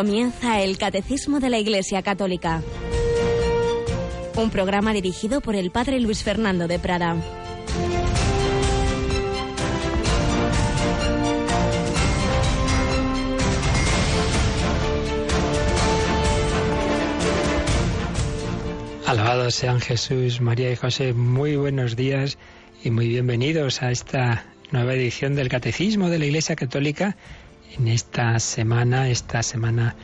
Comienza el Catecismo de la Iglesia Católica. Un programa dirigido por el Padre Luis Fernando de Prada. Alabados sean Jesús, María y José. Muy buenos días y muy bienvenidos a esta nueva edición del Catecismo de la Iglesia Católica en esta semana, esta semana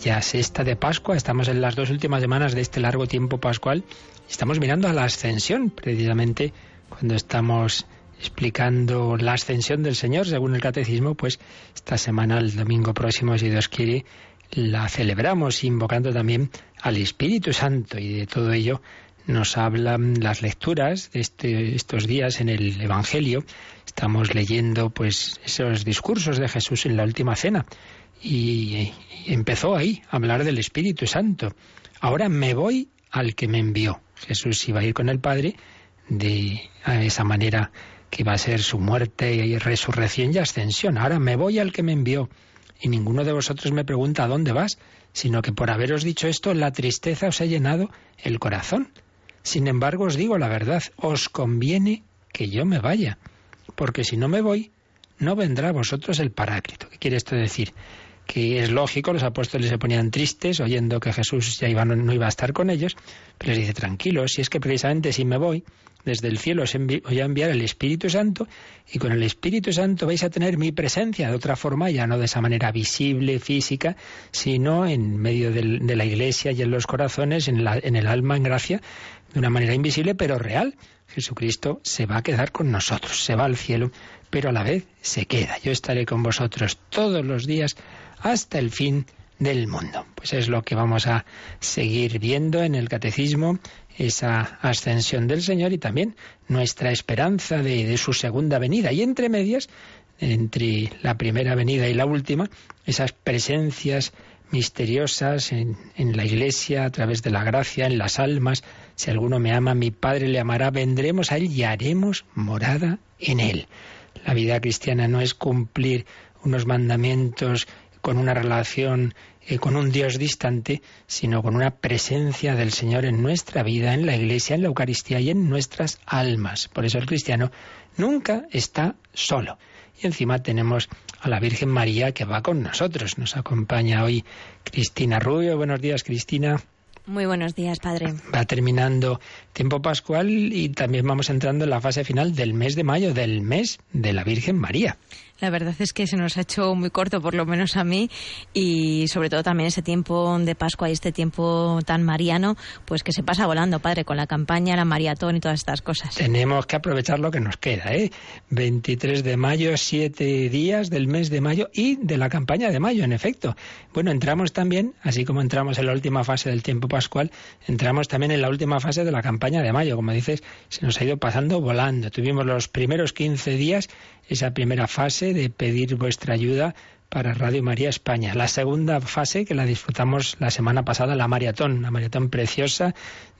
ya sexta de Pascua. Estamos en las dos últimas semanas de este largo tiempo pascual. Estamos mirando a la ascensión, precisamente cuando estamos explicando la ascensión del Señor según el Catecismo, pues esta semana, el domingo próximo, si Dios quiere, la celebramos invocando también al Espíritu Santo y de todo ello nos hablan las lecturas de este, estos días en el Evangelio. Estamos leyendo pues esos discursos de Jesús en la última cena y, empezó ahí a hablar del Espíritu Santo. Ahora me voy al que me envió. Jesús iba a ir con el Padre de esa manera que va a ser su muerte y resurrección y ascensión. Ahora me voy al que me envió. Y ninguno de vosotros me pregunta a dónde vas, sino que por haberos dicho esto, la tristeza os ha llenado el corazón. Sin embargo, os digo la verdad, os conviene que yo me vaya, porque si no me voy, no vendrá a vosotros el Paráclito. ¿Qué quiere esto decir? que es lógico, los apóstoles se ponían tristes oyendo que Jesús ya iba, no iba a estar con ellos, pero les dice, tranquilos, si es que precisamente si me voy, desde el cielo os voy a enviar el Espíritu Santo y con el Espíritu Santo vais a tener mi presencia de otra forma, ya no de esa manera visible, física, sino en medio de la iglesia y en los corazones, en, en el alma, en gracia, de una manera invisible pero real. Jesucristo se va a quedar con nosotros, se va al cielo, pero a la vez se queda. Yo estaré con vosotros todos los días hasta el fin del mundo. Pues es lo que vamos a seguir viendo en el catecismo, esa ascensión del Señor y también nuestra esperanza de, su segunda venida. Y entre medias, entre la primera venida y la última, esas presencias misteriosas en, la iglesia, a través de la gracia, en las almas. Si alguno me ama, mi Padre le amará, vendremos a Él y haremos morada en Él. La vida cristiana no es cumplir unos mandamientos con una relación eh, con un Dios distante, sino con una presencia del Señor en nuestra vida, en la iglesia, en la Eucaristía y en nuestras almas. Por eso el cristiano nunca está solo. Y encima tenemos a la Virgen María que va con nosotros. Nos acompaña hoy Cristina Rubio. Buenos días, Cristina. Muy buenos días, padre. Va terminando tiempo pascual y también vamos entrando en la fase final del mes de mayo, del mes de la Virgen María. La verdad es que se nos ha hecho muy corto, por lo menos a mí, y sobre todo también ese tiempo de Pascua y este tiempo tan mariano, pues que se pasa volando, padre, con la campaña, la maratón y todas estas cosas. Tenemos que aprovechar lo que nos queda, ¿eh? 23 de mayo, siete días del mes de mayo y de la campaña de mayo, en efecto. Bueno, entramos también, así como entramos en la última fase del tiempo pascual, entramos también en la última fase de la campaña de mayo. Como dices, se nos ha ido pasando volando. Tuvimos los primeros 15 días esa primera fase de pedir vuestra ayuda para Radio María España. La segunda fase, que la disfrutamos la semana pasada, la maratón, una maratón preciosa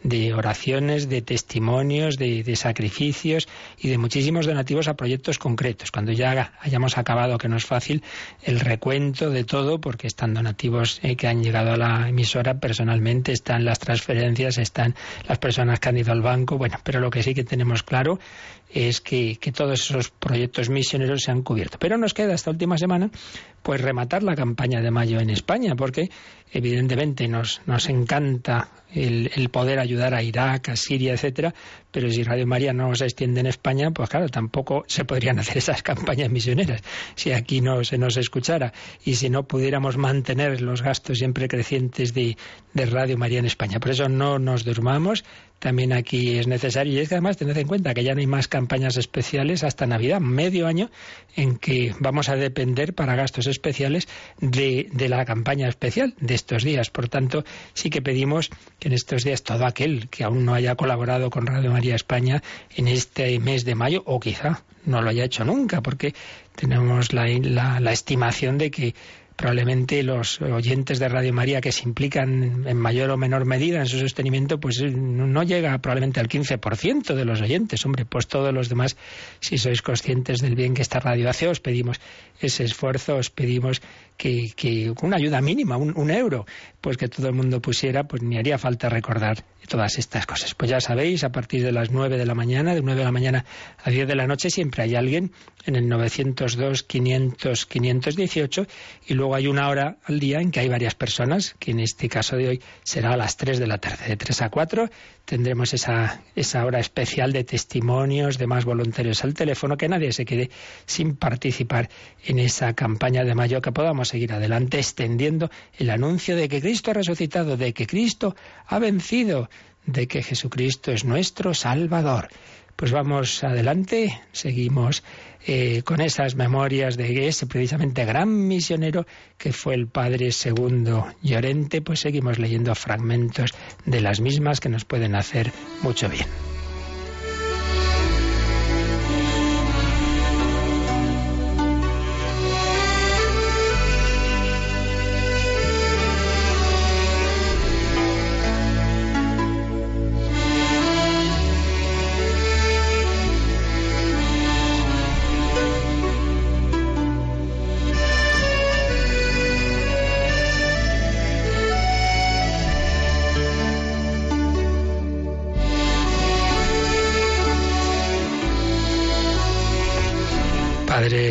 de oraciones, de testimonios, de, sacrificios y de muchísimos donativos a proyectos concretos. Cuando ya hayamos acabado, que no es fácil, el recuento de todo, porque están donativos eh, que han llegado a la emisora personalmente, están las transferencias, están las personas que han ido al banco, bueno, pero lo que sí que tenemos claro es que, que todos esos proyectos misioneros se han cubierto. Pero nos queda esta última semana pues rematar la campaña de mayo en España, porque evidentemente nos, nos encanta el, el, poder ayudar a Irak, a Siria, etcétera, pero si Radio María no se extiende en España, pues claro, tampoco se podrían hacer esas campañas misioneras si aquí no se nos escuchara y si no pudiéramos mantener los gastos siempre crecientes de, de Radio María en España. Por eso no nos durmamos, también aquí es necesario. Y es que además tened en cuenta que ya no hay más campañas especiales hasta Navidad, medio año en que vamos a depender para gastos especiales de, de la campaña especial de estos días. Por tanto, sí que pedimos que en estos días todo aquel que aún no haya colaborado con Radio María España en este mes de mayo, o quizá no lo haya hecho nunca, porque tenemos la, la, la estimación de que probablemente los oyentes de Radio María que se implican en mayor o menor medida en su sostenimiento, pues eh, no llega probablemente al 15% de los oyentes. Hombre, pues todos los demás, si sois conscientes del bien que esta radio hace, os pedimos ese esfuerzo, os pedimos que, que una ayuda mínima, un, un, euro, pues que todo el mundo pusiera, pues ni haría falta recordar todas estas cosas. Pues ya sabéis, a partir de las 9 de la mañana, de 9 de la mañana a 10 de la noche, siempre hay alguien en el 902 500 518 y luego hay una hora al día en que hay varias personas, que en este caso de hoy será a las 3 de la tarde, de 3 a 4 tendremos esa, esa hora especial de testimonios de más voluntarios al teléfono, que nadie se quede sin participar en esa campaña de mayo, que podamos seguir adelante extendiendo el anuncio de que Cristo ha resucitado, de que Cristo ha vencido, de que Jesucristo es nuestro Salvador. Pues vamos adelante, seguimos eh, con esas memorias de ese precisamente gran misionero que fue el Padre Segundo Llorente, pues seguimos leyendo fragmentos de las mismas que nos pueden hacer mucho bien.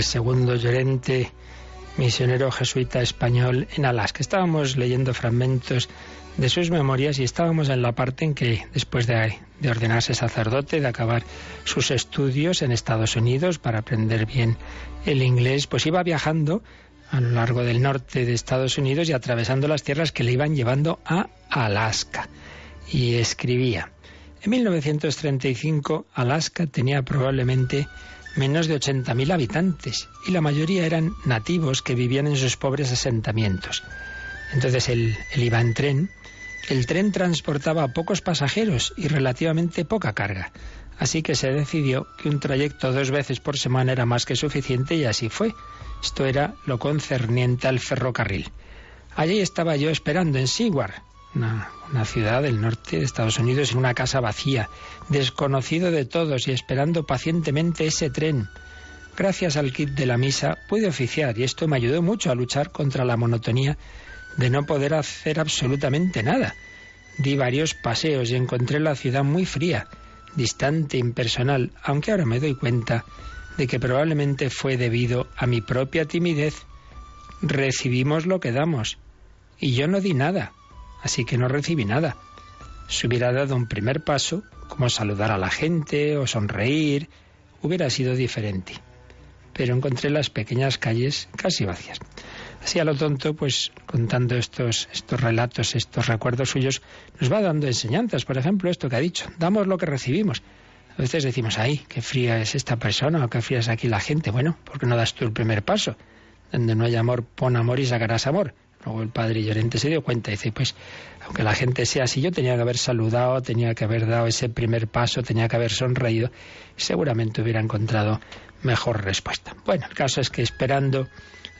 Segundo Llorente, misionero jesuita español en Alaska. Estábamos leyendo fragmentos de sus memorias y estábamos en la parte en que, después de, de, ordenarse sacerdote, de acabar sus estudios en Estados Unidos para aprender bien el inglés, pues iba viajando a lo largo del norte de Estados Unidos y atravesando las tierras que le iban llevando a Alaska. Y escribía, en 1935 Alaska tenía probablemente menos de 80.000 habitantes y la mayoría eran nativos que vivían en sus pobres asentamientos. Entonces él, iba en tren. El tren transportaba pocos pasajeros y relativamente poca carga. Así que se decidió que un trayecto dos veces por semana era más que suficiente y así fue. Esto era lo concerniente al ferrocarril. Allí estaba yo esperando en Seward, una, ciudad del norte de Estados Unidos, en una casa vacía, desconocido de todos y esperando pacientemente ese tren. Gracias al kit de la misa pude oficiar y esto me ayudó mucho a luchar contra la monotonía de no poder hacer absolutamente nada. Di varios paseos y encontré la ciudad muy fría, distante, impersonal, aunque ahora me doy cuenta de que probablemente fue debido a mi propia timidez. Recibimos lo que damos, y yo no di nada así que no recibí nada. Si hubiera dado un primer paso, como saludar a la gente o sonreír, hubiera sido diferente. Pero encontré las pequeñas calles casi vacías. Así a lo tonto, pues contando estos, estos relatos, estos recuerdos suyos, nos va dando enseñanzas. Por ejemplo, esto que ha dicho, damos lo que recibimos. A veces decimos, ay, qué fría es esta persona o qué fría es aquí la gente. Bueno, ¿por qué no das tú el primer paso? Donde no hay amor, pon amor y sacarás amor. Luego el padre Llorente se dio cuenta y dice, pues aunque la gente sea así, yo tenía que haber saludado, tenía que haber dado ese primer paso, tenía que haber sonreído, seguramente hubiera encontrado mejor respuesta. Bueno, el caso es que esperando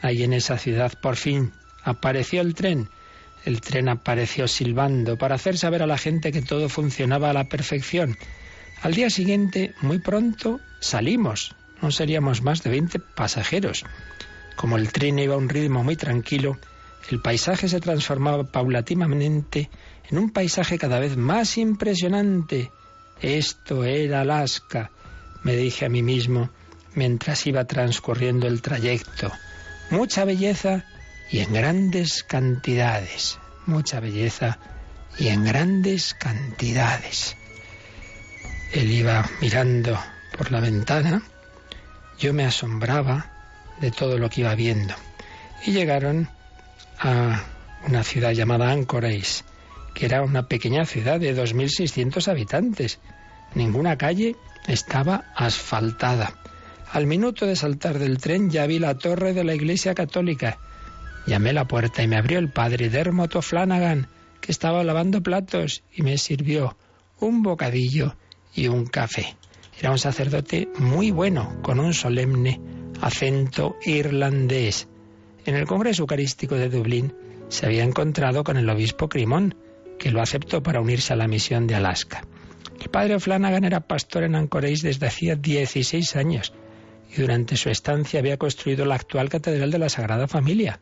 ahí en esa ciudad, por fin apareció el tren. El tren apareció silbando para hacer saber a la gente que todo funcionaba a la perfección. Al día siguiente, muy pronto, salimos. No seríamos más de 20 pasajeros. Como el tren iba a un ritmo muy tranquilo, el paisaje se transformaba paulatinamente en un paisaje cada vez más impresionante. Esto era Alaska, me dije a mí mismo mientras iba transcurriendo el trayecto. Mucha belleza y en grandes cantidades. Mucha belleza y en grandes cantidades. Él iba mirando por la ventana. Yo me asombraba de todo lo que iba viendo. Y llegaron a una ciudad llamada Anchorage, que era una pequeña ciudad de 2.600 habitantes. Ninguna calle estaba asfaltada. Al minuto de saltar del tren ya vi la torre de la iglesia católica. Llamé a la puerta y me abrió el padre Dermot Flanagan, que estaba lavando platos y me sirvió un bocadillo y un café. Era un sacerdote muy bueno, con un solemne acento irlandés. En el Congreso Eucarístico de Dublín se había encontrado con el obispo Crimón, que lo aceptó para unirse a la misión de Alaska. El padre Flanagan era pastor en Anchorage desde hacía 16 años y durante su estancia había construido la actual Catedral de la Sagrada Familia.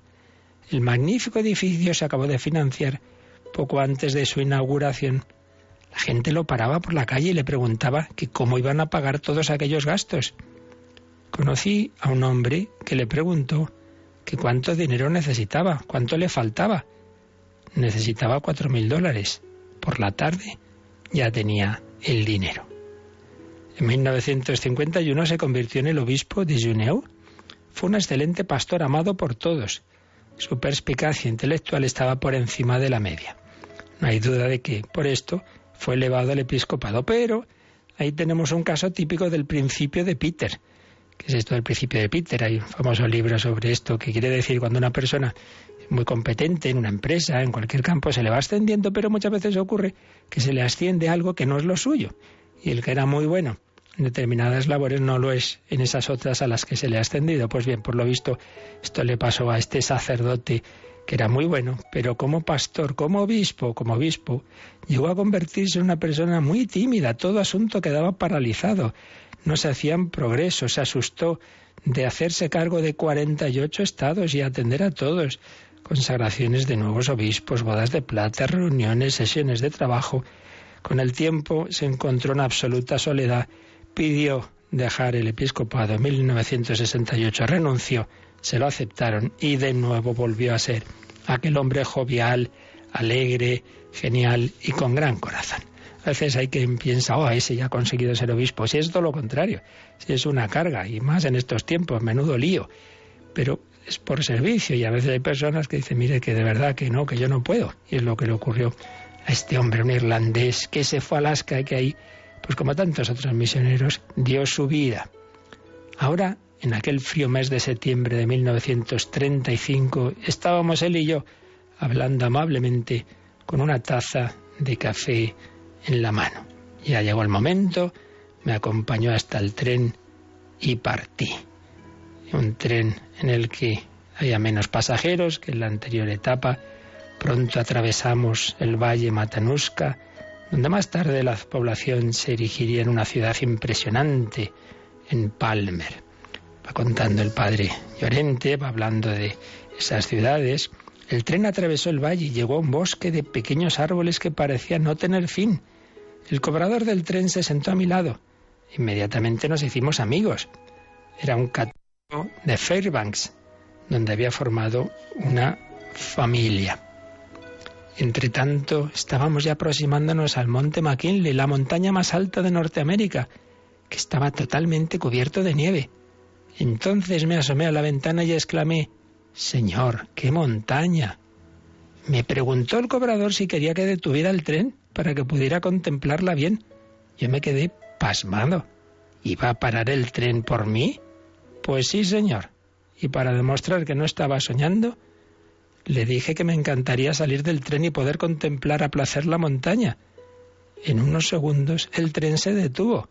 El magnífico edificio se acabó de financiar poco antes de su inauguración. La gente lo paraba por la calle y le preguntaba que cómo iban a pagar todos aquellos gastos. Conocí a un hombre que le preguntó que cuánto dinero necesitaba, cuánto le faltaba. Necesitaba cuatro mil dólares. Por la tarde ya tenía el dinero. En 1951 se convirtió en el obispo de Juneau. Fue un excelente pastor amado por todos. Su perspicacia intelectual estaba por encima de la media. No hay duda de que, por esto, fue elevado al episcopado. Pero ahí tenemos un caso típico del principio de Peter. ¿Qué es esto del principio de Peter? Hay un famoso libro sobre esto que quiere decir cuando una persona muy competente en una empresa, en cualquier campo, se le va ascendiendo, pero muchas veces ocurre que se le asciende algo que no es lo suyo. Y el que era muy bueno en determinadas labores no lo es en esas otras a las que se le ha ascendido. Pues bien, por lo visto, esto le pasó a este sacerdote que era muy bueno, pero como pastor, como obispo, como obispo, llegó a convertirse en una persona muy tímida, todo asunto quedaba paralizado, no se hacían progresos, se asustó de hacerse cargo de 48 estados y atender a todos, consagraciones de nuevos obispos, bodas de plata, reuniones, sesiones de trabajo. Con el tiempo se encontró en absoluta soledad, pidió dejar el episcopado en 1968, renunció, se lo aceptaron y de nuevo volvió a ser aquel hombre jovial, alegre, genial y con gran corazón. A veces hay quien piensa, oh, ese ya ha conseguido ser obispo. Si es todo lo contrario, si es una carga, y más en estos tiempos, menudo lío. Pero es por servicio, y a veces hay personas que dicen, mire, que de verdad que no, que yo no puedo. Y es lo que le ocurrió a este hombre, un irlandés, que se fue a Alaska y que ahí, pues como tantos otros misioneros, dio su vida. Ahora, en aquel frío mes de septiembre de 1935, estábamos él y yo hablando amablemente con una taza de café en la mano. Ya llegó el momento, me acompañó hasta el tren y partí. Un tren en el que había menos pasajeros que en la anterior etapa. Pronto atravesamos el valle Matanuska, donde más tarde la población se erigiría en una ciudad impresionante, en Palmer. Va contando el padre Llorente, va hablando de esas ciudades. El tren atravesó el valle y llegó a un bosque de pequeños árboles que parecían no tener fin. El cobrador del tren se sentó a mi lado. Inmediatamente nos hicimos amigos. Era un católico de Fairbanks, donde había formado una familia. Entre tanto, estábamos ya aproximándonos al monte McKinley, la montaña más alta de Norteamérica, que estaba totalmente cubierto de nieve. Entonces me asomé a la ventana y exclamé Señor, qué montaña. Me preguntó el cobrador si quería que detuviera el tren para que pudiera contemplarla bien. Yo me quedé pasmado. ¿Iba a parar el tren por mí? Pues sí, señor. Y para demostrar que no estaba soñando, le dije que me encantaría salir del tren y poder contemplar a placer la montaña. En unos segundos el tren se detuvo.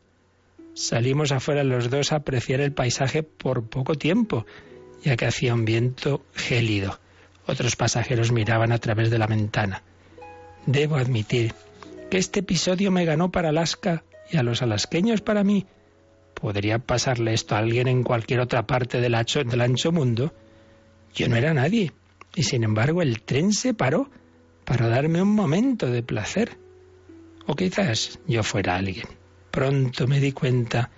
Salimos afuera los dos a apreciar el paisaje por poco tiempo, ya que hacía un viento gélido. Otros pasajeros miraban a través de la ventana. Debo admitir que este episodio me ganó para Alaska y a los alasqueños para mí. ¿Podría pasarle esto a alguien en cualquier otra parte del ancho, del ancho mundo? Yo no era nadie, y sin embargo el tren se paró para darme un momento de placer. O quizás yo fuera alguien. Pronto me di cuenta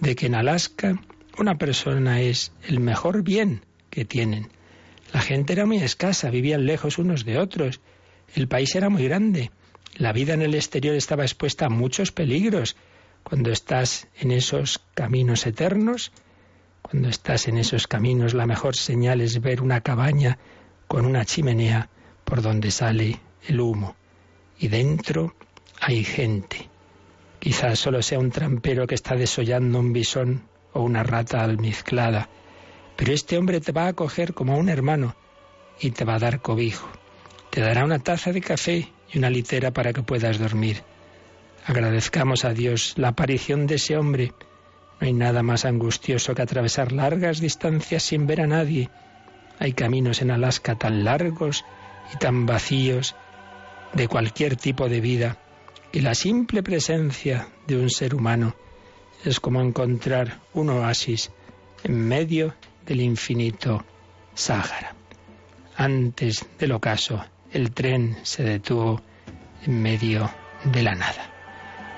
de que en Alaska una persona es el mejor bien que tienen. La gente era muy escasa, vivían lejos unos de otros. El país era muy grande la vida en el exterior estaba expuesta a muchos peligros. Cuando estás en esos caminos eternos, cuando estás en esos caminos, la mejor señal es ver una cabaña con una chimenea por donde sale el humo. Y dentro hay gente. Quizás solo sea un trampero que está desollando un bisón o una rata almizclada. Pero este hombre te va a acoger como a un hermano y te va a dar cobijo. Te dará una taza de café y una litera para que puedas dormir. Agradezcamos a Dios la aparición de ese hombre. No hay nada más angustioso que atravesar largas distancias sin ver a nadie. Hay caminos en Alaska tan largos y tan vacíos de cualquier tipo de vida y la simple presencia de un ser humano es como encontrar un oasis en medio del infinito Sáhara. Antes del ocaso, el tren se detuvo en medio de la nada.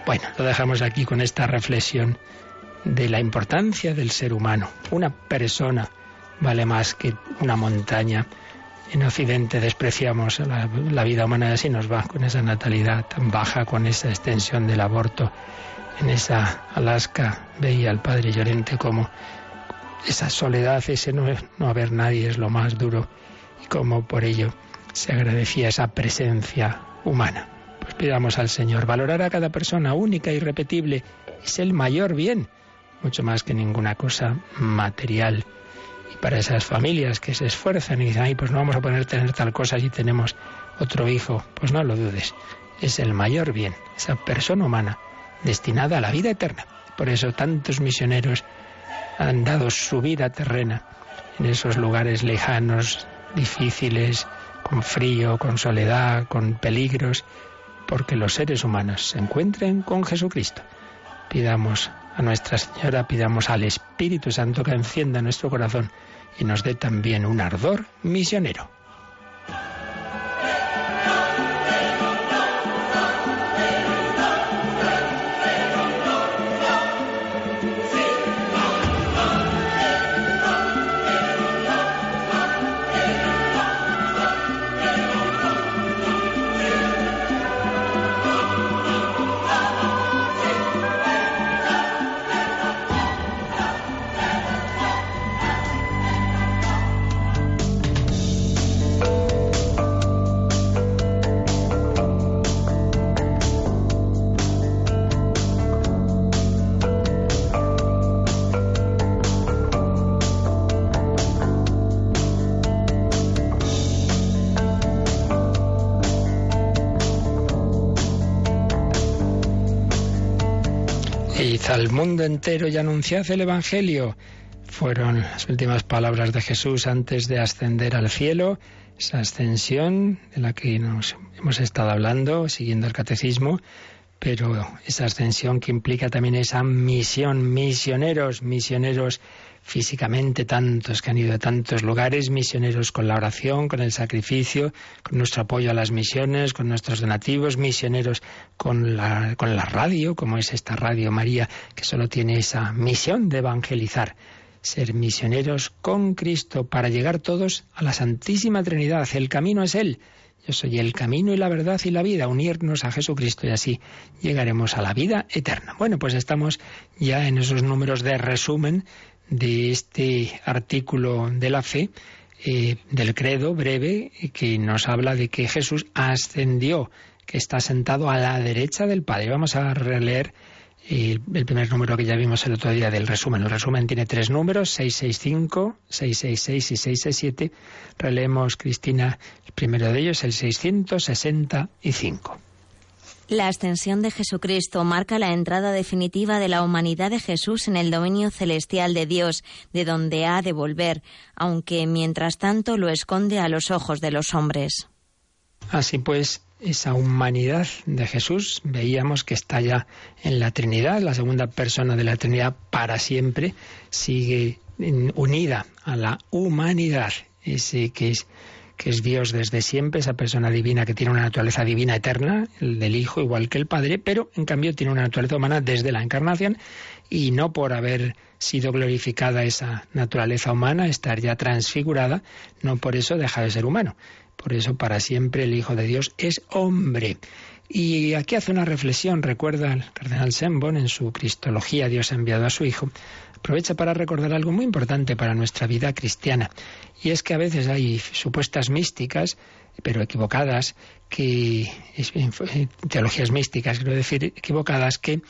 Bueno, lo dejamos aquí con esta reflexión de la importancia del ser humano. Una persona vale más que una montaña. En Occidente despreciamos la, vida humana y así nos va con esa natalidad tan baja, con esa extensión del aborto. En esa Alaska veía al padre Llorente como esa soledad, ese no, no haber nadie es lo más duro y como por ello se agradecía esa presencia humana. Pues pidamos al Señor valorar a cada persona única, y irrepetible, es el mayor bien, mucho más que ninguna cosa material. Y para esas familias que se esfuerzan y dicen, ay, pues no vamos a poder tener tal cosa si tenemos otro hijo, pues no lo dudes, es el mayor bien, esa persona humana destinada a la vida eterna. Por eso tantos misioneros han dado su vida terrena en esos lugares lejanos, difíciles, con frío, con soledad, con peligros, porque los seres humanos se encuentren con Jesucristo. Pidamos a Nuestra Señora, pidamos al Espíritu Santo que encienda nuestro corazón y nos dé también un ardor misionero. Mundo entero y anunciad el Evangelio. Fueron las últimas palabras de Jesús antes de ascender al cielo, esa ascensión de la que nos hemos estado hablando, siguiendo el catecismo, pero esa ascensión que implica también esa misión, misioneros, misioneros físicamente, tantos que han ido a tantos lugares, misioneros con la oración, con el sacrificio, con nuestro apoyo a las misiones, con nuestros donativos, misioneros con la, con la radio, como es esta Radio María, que solo tiene esa misión de evangelizar ser misioneros con Cristo para llegar todos a la Santísima Trinidad. El camino es Él. Yo soy el camino y la verdad y la vida, unirnos a Jesucristo y así llegaremos a la vida eterna. Bueno, pues estamos ya en esos números de resumen de este artículo de la fe, eh, del credo breve, que nos habla de que Jesús ascendió, que está sentado a la derecha del Padre. Vamos a releer el, primer número que ya vimos el otro día del resumen. El resumen tiene tres números, 665, 666 y 667. Releemos, Cristina, el primero de ellos, el 665. La ascensión de Jesucristo marca la entrada definitiva de la humanidad de Jesús en el dominio celestial de Dios, de donde ha de volver, aunque mientras tanto lo esconde a los ojos de los hombres. Así pues, esa humanidad de Jesús veíamos que está ya en la Trinidad, la segunda persona de la Trinidad para siempre, sigue unida a la humanidad, ese que es que es Dios desde siempre, esa persona divina que tiene una naturaleza divina eterna, el del Hijo igual que el Padre, pero en cambio tiene una naturaleza humana desde la encarnación y no por haber sido glorificada esa naturaleza humana, estar ya transfigurada, no por eso deja de ser humano. Por eso para siempre el Hijo de Dios es hombre. Y aquí hace una reflexión, recuerda el cardenal Sembon en su Cristología, Dios ha enviado a su Hijo, aprovecha para recordar algo muy importante para nuestra vida cristiana. Y es que a veces hay supuestas místicas, pero equivocadas, que teologías místicas, quiero decir, equivocadas, que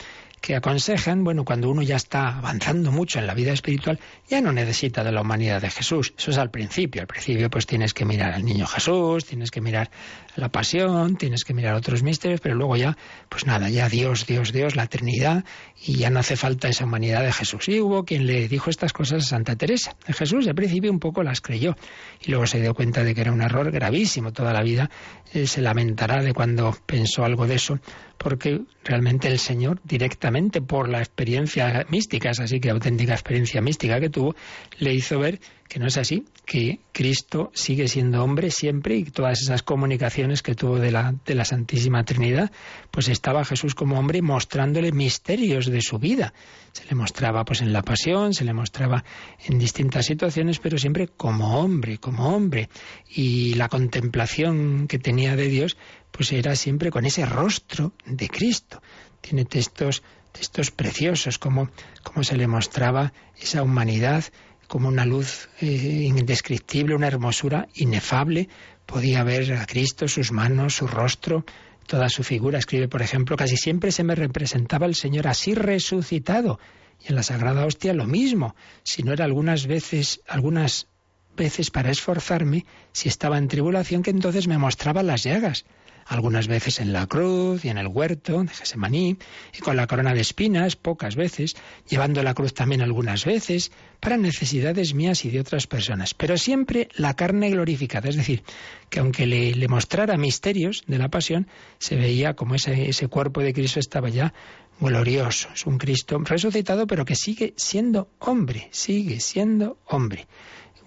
que aconsejan, bueno, cuando uno ya está avanzando mucho en la vida espiritual, ya no necesita de la humanidad de Jesús. Eso es al principio. Al principio pues tienes que mirar al niño Jesús, tienes que mirar la pasión, tienes que mirar otros misterios, pero luego ya, pues nada, ya Dios, Dios, Dios, la Trinidad, y ya no hace falta esa humanidad de Jesús. Y hubo quien le dijo estas cosas a Santa Teresa. Jesús al principio un poco las creyó y luego se dio cuenta de que era un error gravísimo. Toda la vida eh, se lamentará de cuando pensó algo de eso porque realmente el Señor, directamente por la experiencia mística, es así que auténtica experiencia mística que tuvo, le hizo ver que no es así, que Cristo sigue siendo hombre siempre y todas esas comunicaciones que tuvo de la, de la Santísima Trinidad, pues estaba Jesús como hombre mostrándole misterios de su vida. Se le mostraba pues en la pasión, se le mostraba en distintas situaciones, pero siempre como hombre, como hombre. Y la contemplación que tenía de Dios pues era siempre con ese rostro de Cristo. Tiene textos, textos preciosos, como, como se le mostraba esa humanidad como una luz eh, indescriptible, una hermosura inefable. Podía ver a Cristo, sus manos, su rostro, toda su figura. Escribe, por ejemplo, casi siempre se me representaba el Señor así resucitado. Y en la Sagrada Hostia lo mismo. Si no era algunas veces, algunas veces para esforzarme, si estaba en tribulación, que entonces me mostraba las llagas algunas veces en la cruz y en el huerto de Gesemaní, y con la corona de espinas pocas veces, llevando la cruz también algunas veces, para necesidades mías y de otras personas, pero siempre la carne glorificada, es decir, que aunque le, mostrara misterios de la pasión, se veía como ese, ese cuerpo de Cristo estaba ya glorioso, es un Cristo resucitado, pero que sigue siendo hombre, sigue siendo hombre,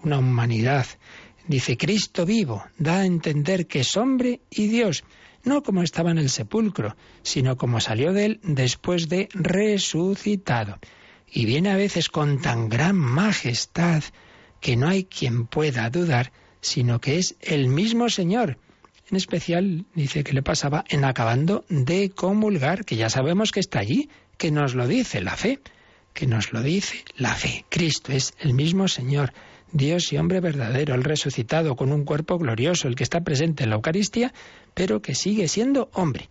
una humanidad Dice, Cristo vivo da a entender que es hombre y Dios, no como estaba en el sepulcro, sino como salió de él después de resucitado. Y viene a veces con tan gran majestad que no hay quien pueda dudar, sino que es el mismo Señor. En especial dice que le pasaba en acabando de comulgar, que ya sabemos que está allí, que nos lo dice la fe, que nos lo dice la fe. Cristo es el mismo Señor Dios y hombre verdadero, el resucitado con un cuerpo glorioso, el que está presente en la Eucaristía, pero que sigue siendo hombre.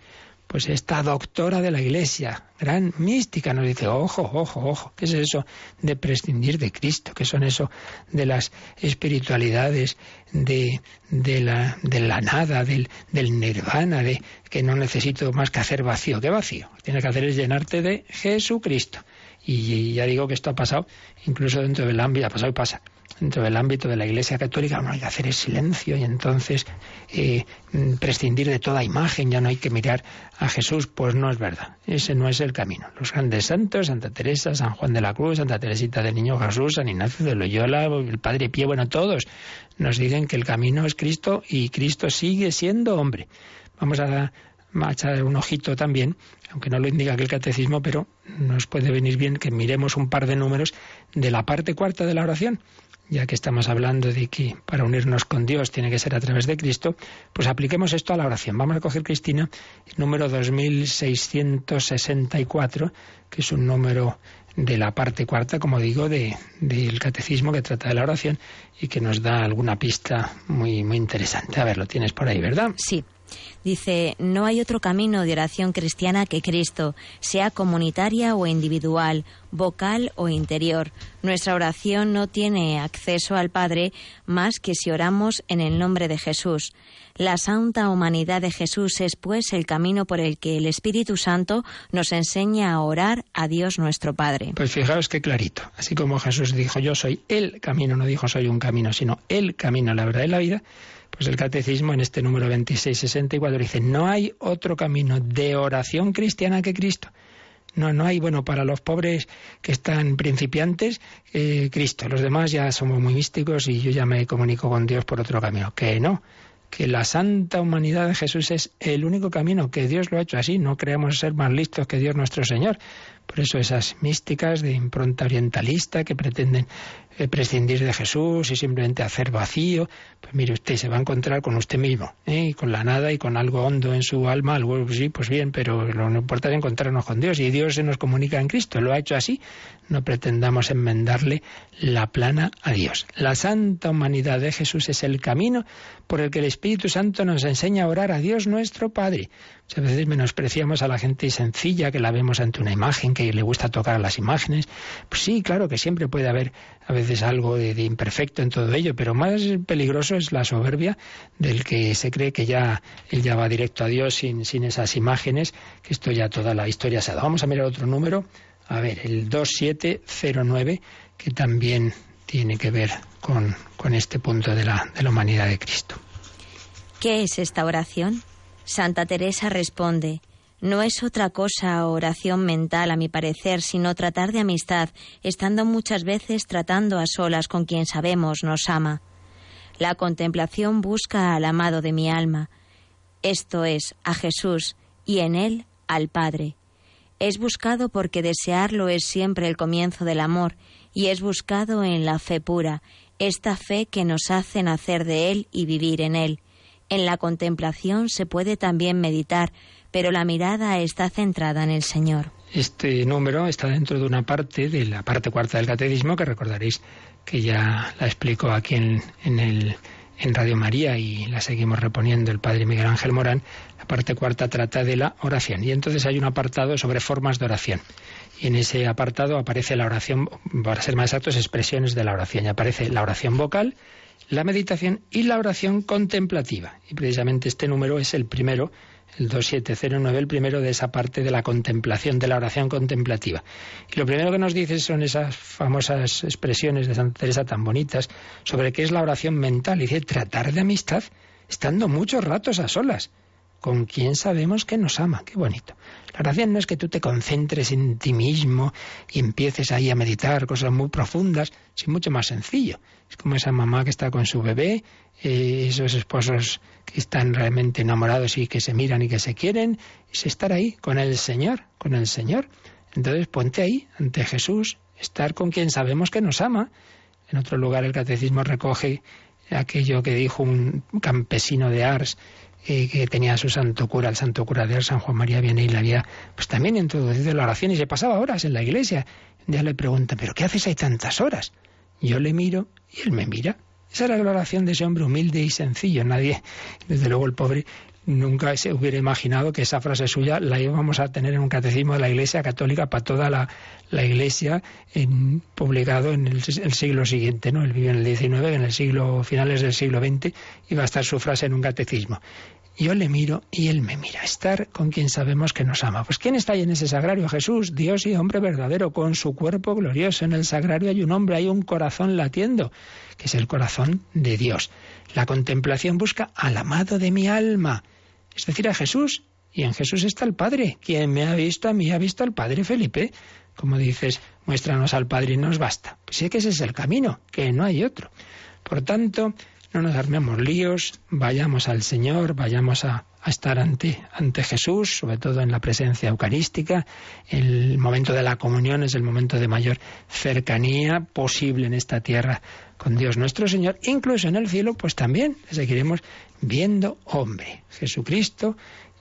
Pues esta doctora de la Iglesia, gran mística, nos dice, ojo, ojo, ojo, ¿qué es eso de prescindir de Cristo? ¿Qué son eso de las espiritualidades, de, de, la, de la nada, del, del nirvana, de que no necesito más que hacer vacío? ¿Qué vacío? Lo que tienes que hacer es llenarte de Jesucristo. Y ya digo que esto ha pasado incluso dentro del ámbito, ha pasado y pasa dentro del ámbito de la Iglesia Católica, no hay que hacer el silencio y entonces eh, prescindir de toda imagen, ya no hay que mirar a Jesús, pues no es verdad, ese no es el camino. Los grandes santos, Santa Teresa, San Juan de la Cruz, Santa Teresita del Niño Jesús, San Ignacio de Loyola, el Padre Pío, bueno, todos nos dicen que el camino es Cristo y Cristo sigue siendo hombre. Vamos a a echar un ojito también, aunque no lo indica que el catecismo, pero nos puede venir bien que miremos un par de números de la parte cuarta de la oración, ya que estamos hablando de que para unirnos con Dios tiene que ser a través de Cristo, pues apliquemos esto a la oración. Vamos a coger, Cristina, el número 2664, que es un número de la parte cuarta, como digo, del catecismo que trata de la oración y que nos da alguna pista muy, muy interesante. A ver, lo tienes por ahí, ¿verdad? Sí. Dice, no hay otro camino de oración cristiana que Cristo, sea comunitaria o individual, vocal o interior. Nuestra oración no tiene acceso al Padre más que si oramos en el nombre de Jesús. La santa humanidad de Jesús es pues el camino por el que el Espíritu Santo nos enseña a orar a Dios nuestro Padre. Pues fijaos qué clarito. Así como Jesús dijo, yo soy el camino, no dijo soy un camino, sino el camino, la verdad y la vida pues el catecismo en este número 2664 dice, no hay otro camino de oración cristiana que Cristo. No, no hay, bueno, para los pobres que están principiantes, eh, Cristo. Los demás ya somos muy místicos y yo ya me comunico con Dios por otro camino. Que no, que la santa humanidad de Jesús es el único camino, que Dios lo ha hecho así. No creamos ser más listos que Dios nuestro Señor. Por eso esas místicas de impronta orientalista que pretenden eh, prescindir de Jesús y simplemente hacer vacío, pues mire usted, se va a encontrar con usted mismo, ¿eh? con la nada y con algo hondo en su alma, algo sí, pues bien, pero lo importante es encontrarnos con Dios y Dios se nos comunica en Cristo, lo ha hecho así, no pretendamos enmendarle la plana a Dios. La santa humanidad de Jesús es el camino por el que el Espíritu Santo nos enseña a orar a Dios nuestro Padre. Muchas veces menospreciamos a la gente sencilla que la vemos ante una imagen, que le gusta tocar las imágenes. Pues sí, claro que siempre puede haber a veces algo de, de imperfecto en todo ello, pero más peligroso es la soberbia del que se cree que ya él ya va directo a Dios sin, sin esas imágenes, que esto ya toda la historia se ha dado. Vamos a mirar otro número. A ver, el 2709, que también tiene que ver con, con este punto de la, de la humanidad de Cristo. ¿Qué es esta oración? Santa Teresa responde, no es otra cosa oración mental, a mi parecer, sino tratar de amistad, estando muchas veces tratando a solas con quien sabemos nos ama. La contemplación busca al amado de mi alma, esto es, a Jesús, y en él al Padre. Es buscado porque desearlo es siempre el comienzo del amor, y es buscado en la fe pura, esta fe que nos hace nacer de Él y vivir en Él. En la contemplación se puede también meditar, pero la mirada está centrada en el Señor. Este número está dentro de una parte, de la parte cuarta del catecismo, que recordaréis que ya la explico aquí en, en, en Radio María y la seguimos reponiendo el Padre Miguel Ángel Morán. La parte cuarta trata de la oración y entonces hay un apartado sobre formas de oración y en ese apartado aparece la oración, para ser más exactos, expresiones de la oración. Y aparece la oración vocal, la meditación y la oración contemplativa. Y precisamente este número es el primero, el 2709, el primero de esa parte de la contemplación, de la oración contemplativa. Y lo primero que nos dice son esas famosas expresiones de Santa Teresa tan bonitas sobre qué es la oración mental. Y dice, tratar de amistad estando muchos ratos a solas con quien sabemos que nos ama. Qué bonito. La oración no es que tú te concentres en ti mismo y empieces ahí a meditar cosas muy profundas, es mucho más sencillo. Es como esa mamá que está con su bebé, eh, esos esposos que están realmente enamorados y que se miran y que se quieren, es estar ahí con el Señor, con el Señor. Entonces ponte ahí ante Jesús, estar con quien sabemos que nos ama. En otro lugar el catecismo recoge aquello que dijo un campesino de Ars que tenía su santo cura, el santo cura de San Juan María Viene y le había pues también introducido la oración y se pasaba horas en la iglesia. Día le pregunta, ¿pero qué haces ahí tantas horas? Yo le miro y él me mira. Esa era la oración de ese hombre humilde y sencillo. Nadie, desde luego el pobre, nunca se hubiera imaginado que esa frase suya la íbamos a tener en un catecismo de la Iglesia Católica para toda la, la Iglesia, en, publicado en el, siglo siguiente, ¿no? Él vivió en el XIX, en el siglo finales del siglo XX, iba a estar su frase en un catecismo. Yo le miro y él me mira. Estar con quien sabemos que nos ama. Pues ¿quién está ahí en ese sagrario? Jesús, Dios y hombre verdadero, con su cuerpo glorioso. En el sagrario hay un hombre, hay un corazón latiendo, que es el corazón de Dios. La contemplación busca al amado de mi alma, es decir, a Jesús. Y en Jesús está el Padre. Quien me ha visto a mí ha visto al Padre Felipe. Como dices, muéstranos al Padre y nos basta. Pues sí que ese es el camino, que no hay otro. Por tanto, no nos armemos líos, vayamos al Señor, vayamos a, a, estar ante, ante Jesús, sobre todo en la presencia eucarística. El momento de la comunión es el momento de mayor cercanía posible en esta tierra con Dios nuestro Señor. Incluso en el cielo, pues también seguiremos viendo hombre. Jesucristo,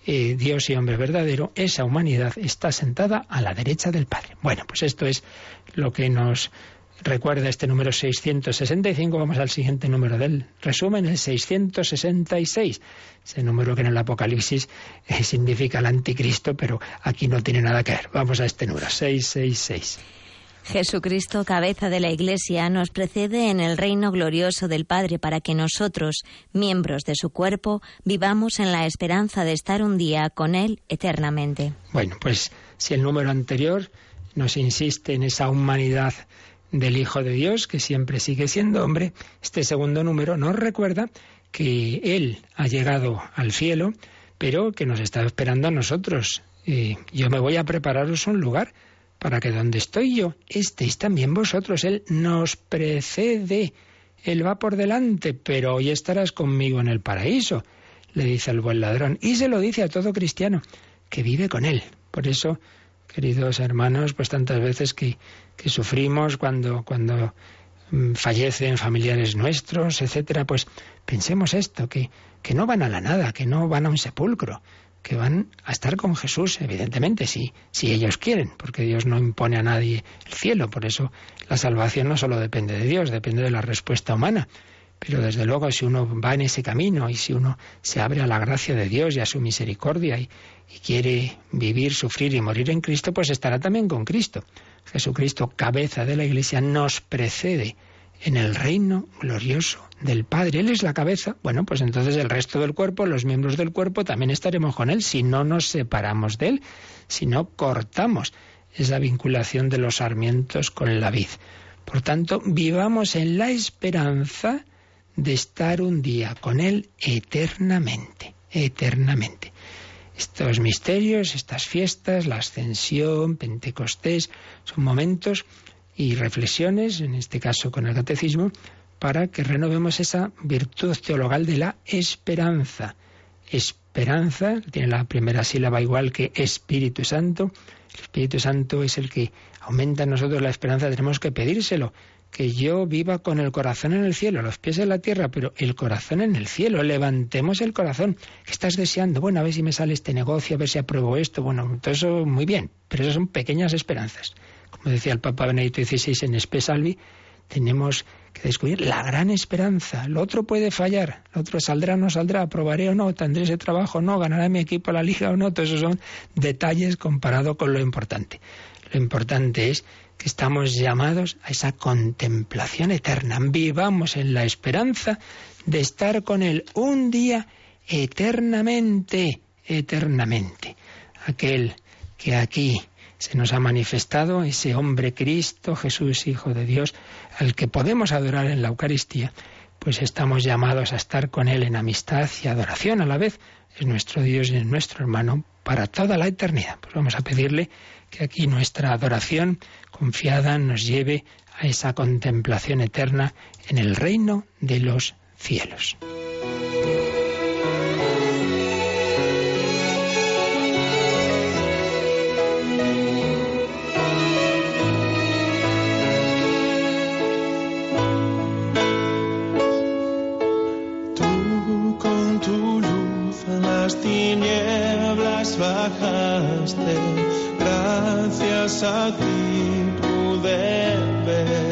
eh, Dios y hombre verdadero, esa humanidad está sentada a la derecha del Padre. Bueno, pues esto es lo que nos Recuerda este número 665, vamos al siguiente número del resumen, el 666. Ese número que en el Apocalipsis eh, significa el anticristo, pero aquí no tiene nada que ver. Vamos a este número, 666. Jesucristo, cabeza de la Iglesia, nos precede en el reino glorioso del Padre para que nosotros, miembros de su cuerpo, vivamos en la esperanza de estar un día con Él eternamente. Bueno, pues si el número anterior nos insiste en esa humanidad del Hijo de Dios, que siempre sigue siendo hombre, este segundo número nos recuerda que Él ha llegado al cielo, pero que nos está esperando a nosotros. yo me voy a prepararos un lugar para que donde estoy yo estéis también vosotros. Él nos precede, Él va por delante, pero hoy estarás conmigo en el paraíso, le dice el buen ladrón. Y se lo dice a todo cristiano que vive con Él. Por eso queridos hermanos, pues tantas veces que, que sufrimos cuando, cuando mm, fallecen familiares nuestros, etcétera, pues pensemos esto, que, que no van a la nada, que no van a un sepulcro, que van a estar con Jesús, evidentemente, si, si ellos quieren, porque Dios no impone a nadie el cielo, por eso la salvación no solo depende de Dios, depende de la respuesta humana. Pero desde luego si uno va en ese camino y si uno se abre a la gracia de Dios y a su misericordia y, quiere vivir, sufrir y morir en Cristo, pues estará también con Cristo. Jesucristo, cabeza de la Iglesia, nos precede en el reino glorioso del Padre. Él es la cabeza. Bueno, pues entonces el resto del cuerpo, los miembros del cuerpo, también estaremos con Él si no nos separamos de Él, si no cortamos esa vinculación de los sarmientos con la vid. Por tanto, vivamos en la esperanza de estar un día con Él eternamente, eternamente. Estos misterios, estas fiestas, la ascensión, Pentecostés, son momentos y reflexiones, en este caso con el catecismo, para que renovemos esa virtud teologal de la esperanza. Esperanza, tiene la primera sílaba igual que Espíritu Santo. El Espíritu Santo es el que aumenta en nosotros la esperanza, tenemos que pedírselo. Que yo viva con el corazón en el cielo, los pies en la tierra, pero el corazón en el cielo. Levantemos el corazón. ¿Qué estás deseando? Bueno, a ver si me sale este negocio, a ver si apruebo esto. Bueno, todo eso muy bien, pero eso son pequeñas esperanzas como decía el Papa Benedicto XVI en Espesalvi, tenemos que descubrir la gran esperanza. Lo otro puede fallar, lo otro saldrá o no saldrá, aprobaré o no, tendré ese trabajo o no, ganará mi equipo la liga o no, todos esos son detalles comparado con lo importante. Lo importante es que estamos llamados a esa contemplación eterna. Vivamos en la esperanza de estar con Él un día eternamente, eternamente. Aquel que aquí se nos ha manifestado ese hombre Cristo, Jesús, Hijo de Dios, al que podemos adorar en la Eucaristía, pues estamos llamados a estar con Él en amistad y adoración a la vez. Es nuestro Dios y es nuestro hermano para toda la eternidad. Pues vamos a pedirle que aquí nuestra adoración confiada nos lleve a esa contemplación eterna en el reino de los cielos. A ti pude ver.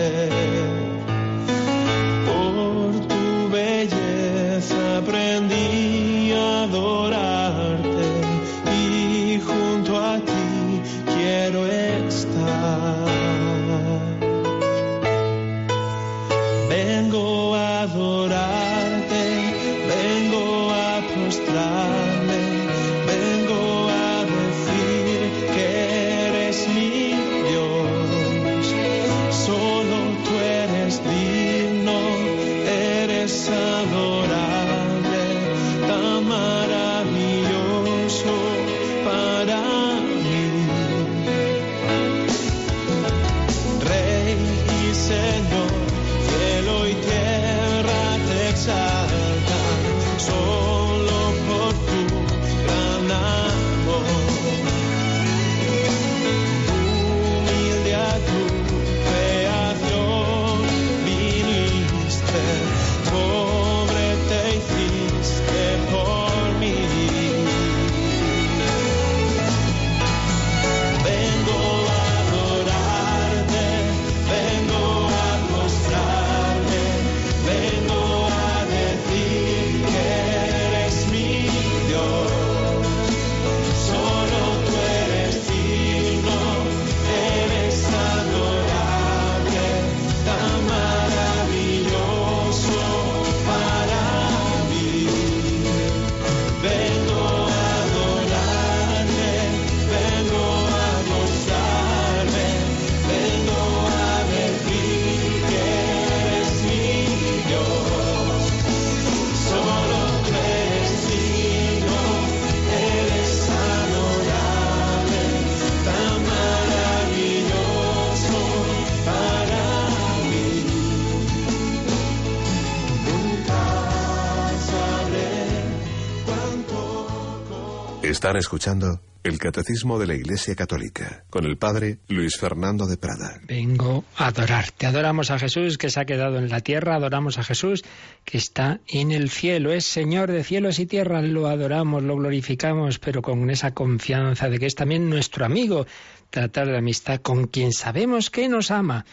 Están escuchando el Catecismo de la Iglesia Católica con el Padre Luis Fernando de Prada. Vengo a adorarte. Adoramos a Jesús que se ha quedado en la tierra, adoramos a Jesús que está en el cielo, es Señor de cielos y tierra, lo adoramos, lo glorificamos, pero con esa confianza de que es también nuestro amigo, tratar de amistad con quien sabemos que nos ama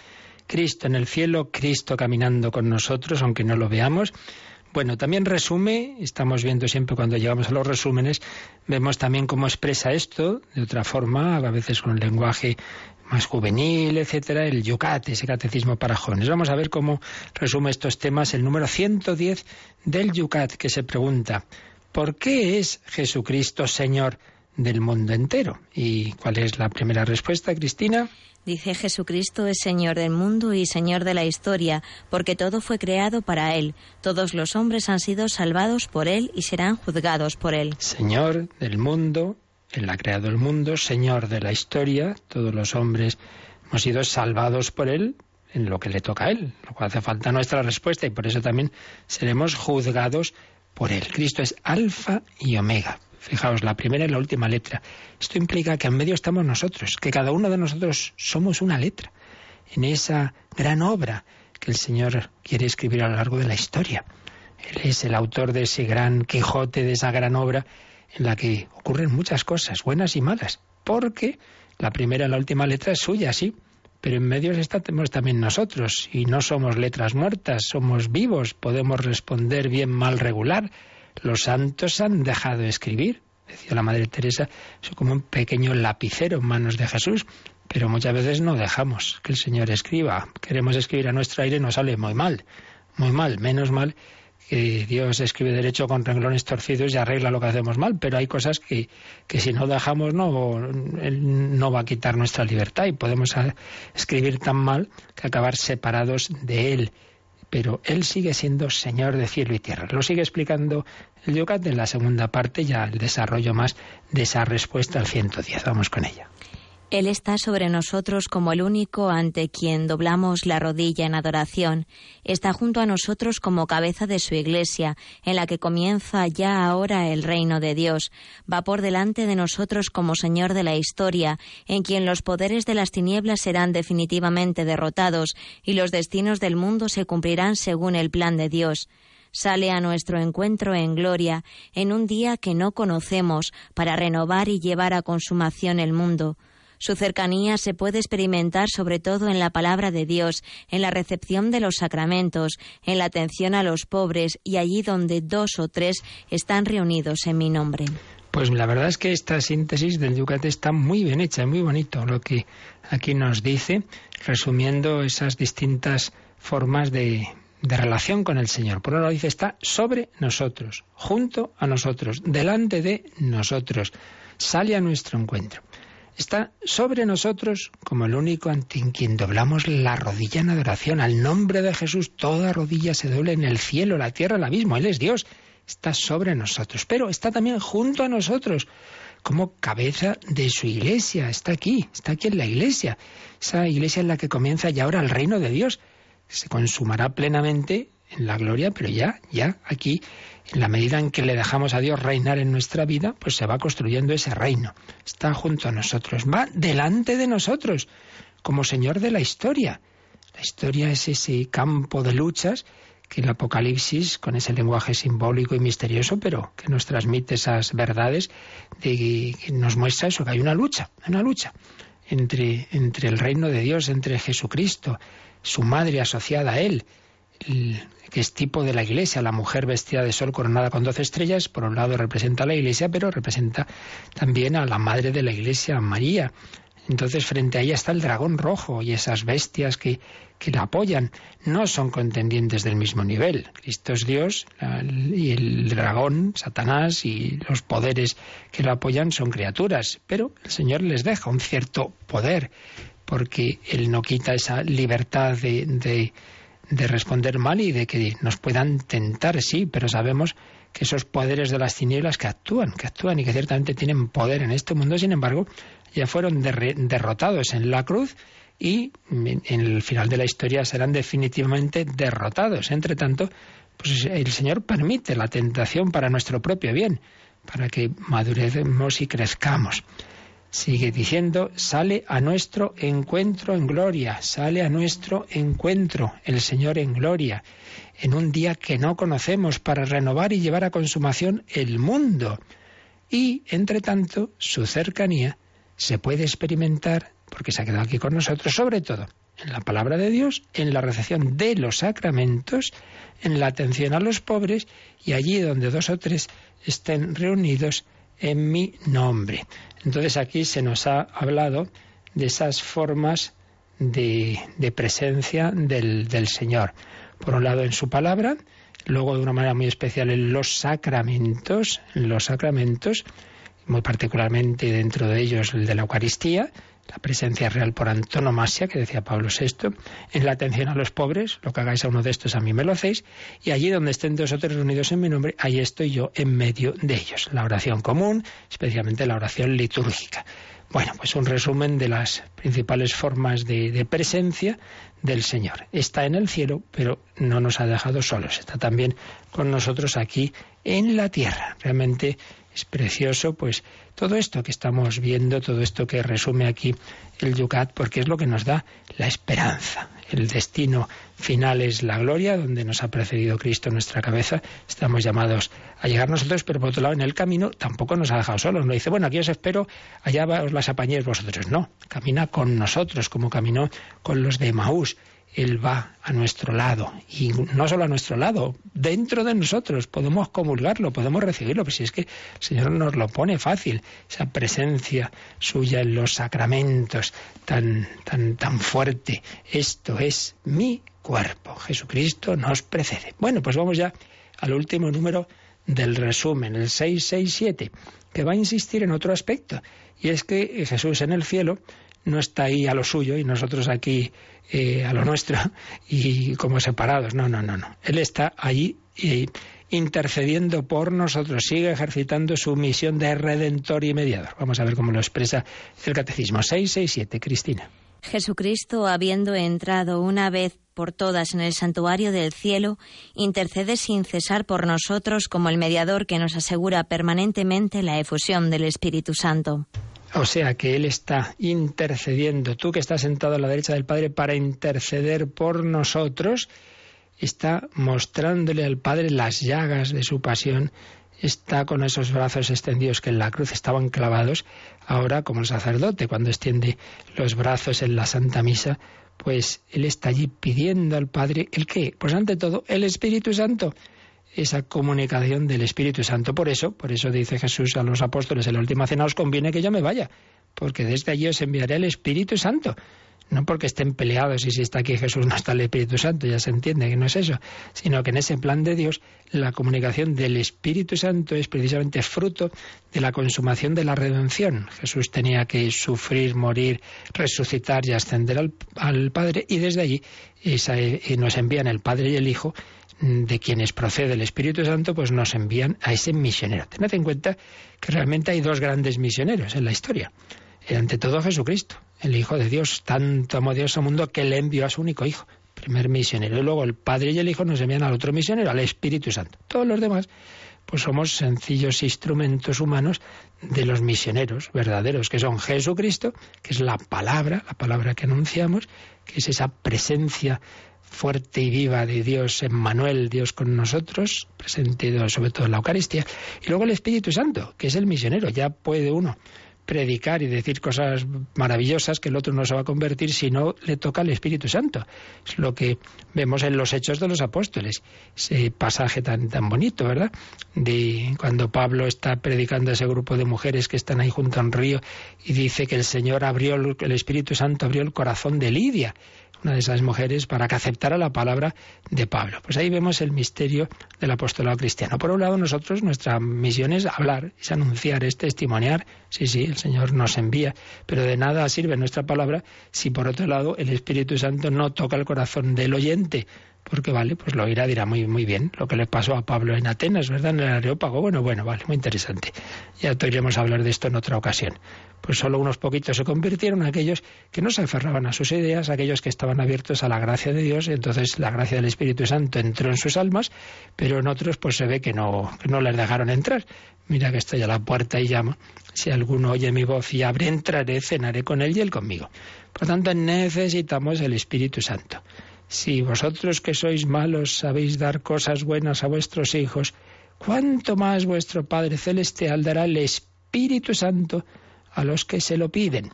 Cristo en el cielo, Cristo caminando con nosotros, aunque no lo veamos. Bueno, también resume, estamos viendo siempre cuando llegamos a los resúmenes, vemos también cómo expresa esto de otra forma, a veces con un lenguaje más juvenil, etcétera, el Yucat, ese catecismo para jóvenes. Vamos a ver cómo resume estos temas el número 110 del Yucat, que se pregunta, ¿por qué es Jesucristo Señor del mundo entero? ¿Y cuál es la primera respuesta, Cristina? Dice Jesucristo es Señor del mundo y Señor de la historia, porque todo fue creado para Él. Todos los hombres han sido salvados por Él y serán juzgados por Él. Señor del mundo, Él ha creado el mundo, Señor de la historia, todos los hombres hemos sido salvados por Él en lo que le toca a Él, lo cual hace falta nuestra respuesta y por eso también seremos juzgados por Él. Cristo es alfa y omega. Fijaos, la primera y la última letra. Esto implica que en medio estamos nosotros, que cada uno de nosotros somos una letra en esa gran obra que el Señor quiere escribir a lo largo de la historia. Él es el autor de ese gran Quijote, de esa gran obra en la que ocurren muchas cosas, buenas y malas, porque la primera y la última letra es suya, sí, pero en medio estamos también nosotros, y no somos letras muertas, somos vivos, podemos responder bien, mal, regular, los santos han dejado de escribir, decía la Madre Teresa, es como un pequeño lapicero en manos de Jesús, pero muchas veces no dejamos que el Señor escriba. Queremos escribir a nuestro aire y nos sale muy mal, muy mal, menos mal que Dios escribe derecho con renglones torcidos y arregla lo que hacemos mal, pero hay cosas que, que si no dejamos no, no va a quitar nuestra libertad y podemos escribir tan mal que acabar separados de Él pero Él sigue siendo Señor de cielo y tierra. Lo sigue explicando el Yucat en la segunda parte, ya el desarrollo más de esa respuesta al 110. Vamos con ella. Él está sobre nosotros como el único ante quien doblamos la rodilla en adoración. Está junto a nosotros como cabeza de su iglesia, en la que comienza ya ahora el reino de Dios. Va por delante de nosotros como Señor de la historia, en quien los poderes de las tinieblas serán definitivamente derrotados y los destinos del mundo se cumplirán según el plan de Dios sale a nuestro encuentro en gloria en un día que no conocemos para renovar y llevar a consumación el mundo. Su cercanía se puede experimentar sobre todo en la palabra de Dios, en la recepción de los sacramentos, en la atención a los pobres y allí donde dos o tres están reunidos en mi nombre. Pues la verdad es que esta síntesis del Yucat está muy bien hecha, muy bonito lo que aquí nos dice, resumiendo esas distintas formas de, de relación con el Señor. Por un lado dice, está sobre nosotros, junto a nosotros, delante de nosotros, sale a nuestro encuentro está sobre nosotros como el único ante quien doblamos la rodilla en adoración. Al nombre de Jesús toda rodilla se doble en el cielo, la tierra, el abismo. Él es Dios, está sobre nosotros, pero está también junto a nosotros como cabeza de su iglesia. Está aquí, está aquí en la iglesia. Esa iglesia en la que comienza ya ahora el reino de Dios. Se consumará plenamente en la gloria, pero ya, ya aquí en la medida en que le dejamos a Dios reinar en nuestra vida, pues se va construyendo ese reino. Está junto a nosotros, va delante de nosotros, como Señor de la historia. La historia es ese campo de luchas que el Apocalipsis, con ese lenguaje simbólico y misterioso, pero que nos transmite esas verdades, de, que nos muestra eso, que hay una lucha, una lucha entre, entre el reino de Dios, entre Jesucristo, su madre asociada a Él, que es tipo de la iglesia. La mujer vestida de sol coronada con doce estrellas, por un lado representa a la iglesia, pero representa también a la madre de la iglesia, María. Entonces frente a ella está el dragón rojo y esas bestias que, que la apoyan. No son contendientes del mismo nivel. Cristo es Dios y el dragón, Satanás y los poderes que la apoyan son criaturas. Pero el Señor les deja un cierto poder porque Él no quita esa libertad de de responder mal y de que nos puedan tentar, sí, pero sabemos que esos poderes de las tinieblas que actúan, que actúan y que ciertamente tienen poder en este mundo, sin embargo, ya fueron derrotados en la cruz y en el final de la historia serán definitivamente derrotados. Entre tanto, pues el Señor permite la tentación para nuestro propio bien, para que maduremos y crezcamos. Sigue diciendo, sale a nuestro encuentro en gloria, sale a nuestro encuentro el Señor en gloria, en un día que no conocemos para renovar y llevar a consumación el mundo. Y, entre tanto, su cercanía se puede experimentar, porque se ha quedado aquí con nosotros, sobre todo en la palabra de Dios, en la recepción de los sacramentos, en la atención a los pobres y allí donde dos o tres estén reunidos en mi nombre. Entonces aquí se nos ha hablado de esas formas de, presencia del, del Señor. Por un lado en su palabra, luego de una manera muy especial en los sacramentos, en los sacramentos, muy particularmente dentro de ellos el de la Eucaristía, la presencia real por antonomasia, que decía Pablo VI, en la atención a los pobres, lo que hagáis a uno de estos a mí me lo hacéis, y allí donde estén dos o tres reunidos en mi nombre, ahí estoy yo en medio de ellos. La oración común, especialmente la oración litúrgica. Bueno, pues un resumen de las principales formas de, de, presencia del Señor. Está en el cielo, pero no nos ha dejado solos. Está también con nosotros aquí en la tierra. Realmente es precioso, pues todo esto que estamos viendo, todo esto que resume aquí el Yucat, porque es lo que nos da la esperanza. El destino final es la gloria, donde nos ha precedido Cristo en nuestra cabeza. Estamos llamados a llegar nosotros, pero por otro lado, en el camino tampoco nos ha dejado solos. No dice, bueno, aquí os espero, allá os las apañéis vosotros. No, camina con nosotros, como caminó con los de Maús. Él va a nuestro lado. Y no solo a nuestro lado, dentro de nosotros. Podemos comulgarlo, podemos recibirlo. Pues si es que el Señor nos lo pone fácil. Esa presencia suya en los sacramentos tan, tan, tan fuerte. Esto es mi cuerpo. Jesucristo nos precede. Bueno, pues vamos ya al último número del resumen, el 667, que va a insistir en otro aspecto. Y es que Jesús en el cielo no está ahí a lo suyo y nosotros aquí eh, a lo nuestro y como separados. No, no, no, no. Él está allí eh, intercediendo por nosotros, sigue ejercitando su misión de redentor y mediador. Vamos a ver cómo lo expresa el Catecismo 667, Cristina. Jesucristo, habiendo entrado una vez por todas en el santuario del cielo, intercede sin cesar por nosotros como el mediador que nos asegura permanentemente la efusión del Espíritu Santo. O sea que Él está intercediendo, tú que estás sentado a la derecha del Padre para interceder por nosotros, está mostrándole al Padre las llagas de su pasión, está con esos brazos extendidos que en la cruz estaban clavados, ahora como el sacerdote cuando extiende los brazos en la Santa Misa, pues Él está allí pidiendo al Padre el qué, pues ante todo el Espíritu Santo esa comunicación del Espíritu Santo. Por eso, por eso dice Jesús a los apóstoles en la última cena, os conviene que yo me vaya, porque desde allí os enviaré el Espíritu Santo. No porque estén peleados y si está aquí Jesús no está el Espíritu Santo, ya se entiende que no es eso, sino que en ese plan de Dios la comunicación del Espíritu Santo es precisamente fruto de la consumación de la redención. Jesús tenía que sufrir, morir, resucitar y ascender al, Padre y desde allí y nos envían el Padre y el Hijo de quienes procede el Espíritu Santo, pues nos envían a ese misionero. Tened en cuenta que realmente hay dos grandes misioneros en la historia. Ante todo Jesucristo, el Hijo de Dios, tanto amó Dios al mundo que le envió a su único Hijo, primer misionero. Y luego el Padre y el Hijo nos envían al otro misionero, al Espíritu Santo. Todos los demás, pues somos sencillos instrumentos humanos de los misioneros verdaderos, que son Jesucristo, que es la palabra, la palabra que anunciamos, que es esa presencia fuerte y viva de Dios en Manuel, Dios con nosotros, presente sobre todo en la Eucaristía, y luego el Espíritu Santo, que es el misionero, ya puede uno predicar y decir cosas maravillosas que el otro no se va a convertir si no le toca al Espíritu Santo. Es lo que vemos en los Hechos de los Apóstoles, ese pasaje tan, tan bonito, ¿verdad? De cuando Pablo está predicando a ese grupo de mujeres que están ahí junto a un río y dice que el Señor abrió, el Espíritu Santo abrió el corazón de Lidia una de esas mujeres, para que aceptara la palabra de Pablo. Pues ahí vemos el misterio del apostolado cristiano. Por un lado, nosotros, nuestra misión es hablar, es anunciar, es testimoniar. Sí, sí, el Señor nos envía, pero de nada sirve nuestra palabra si por otro lado el Espíritu Santo no toca el corazón del oyente porque vale, pues lo oirá, dirá muy, muy bien lo que le pasó a Pablo en Atenas, ¿verdad? En el Areópago. Bueno, bueno, vale, muy interesante. Ya iremos a hablar de esto en otra ocasión. Pues solo unos poquitos se convirtieron, aquellos que no se aferraban a sus ideas, aquellos que estaban abiertos a la gracia de Dios, entonces la gracia del Espíritu Santo entró en sus almas, pero en otros pues se ve que no, que no les dejaron entrar. Mira que estoy a la puerta y llamo. Si alguno oye mi voz y abre, entraré, cenaré con él y él conmigo. Por tanto, necesitamos el Espíritu Santo. Si vosotros que sois malos sabéis dar cosas buenas a vuestros hijos, ¿cuánto más vuestro Padre Celestial dará el Espíritu Santo a los que se lo piden.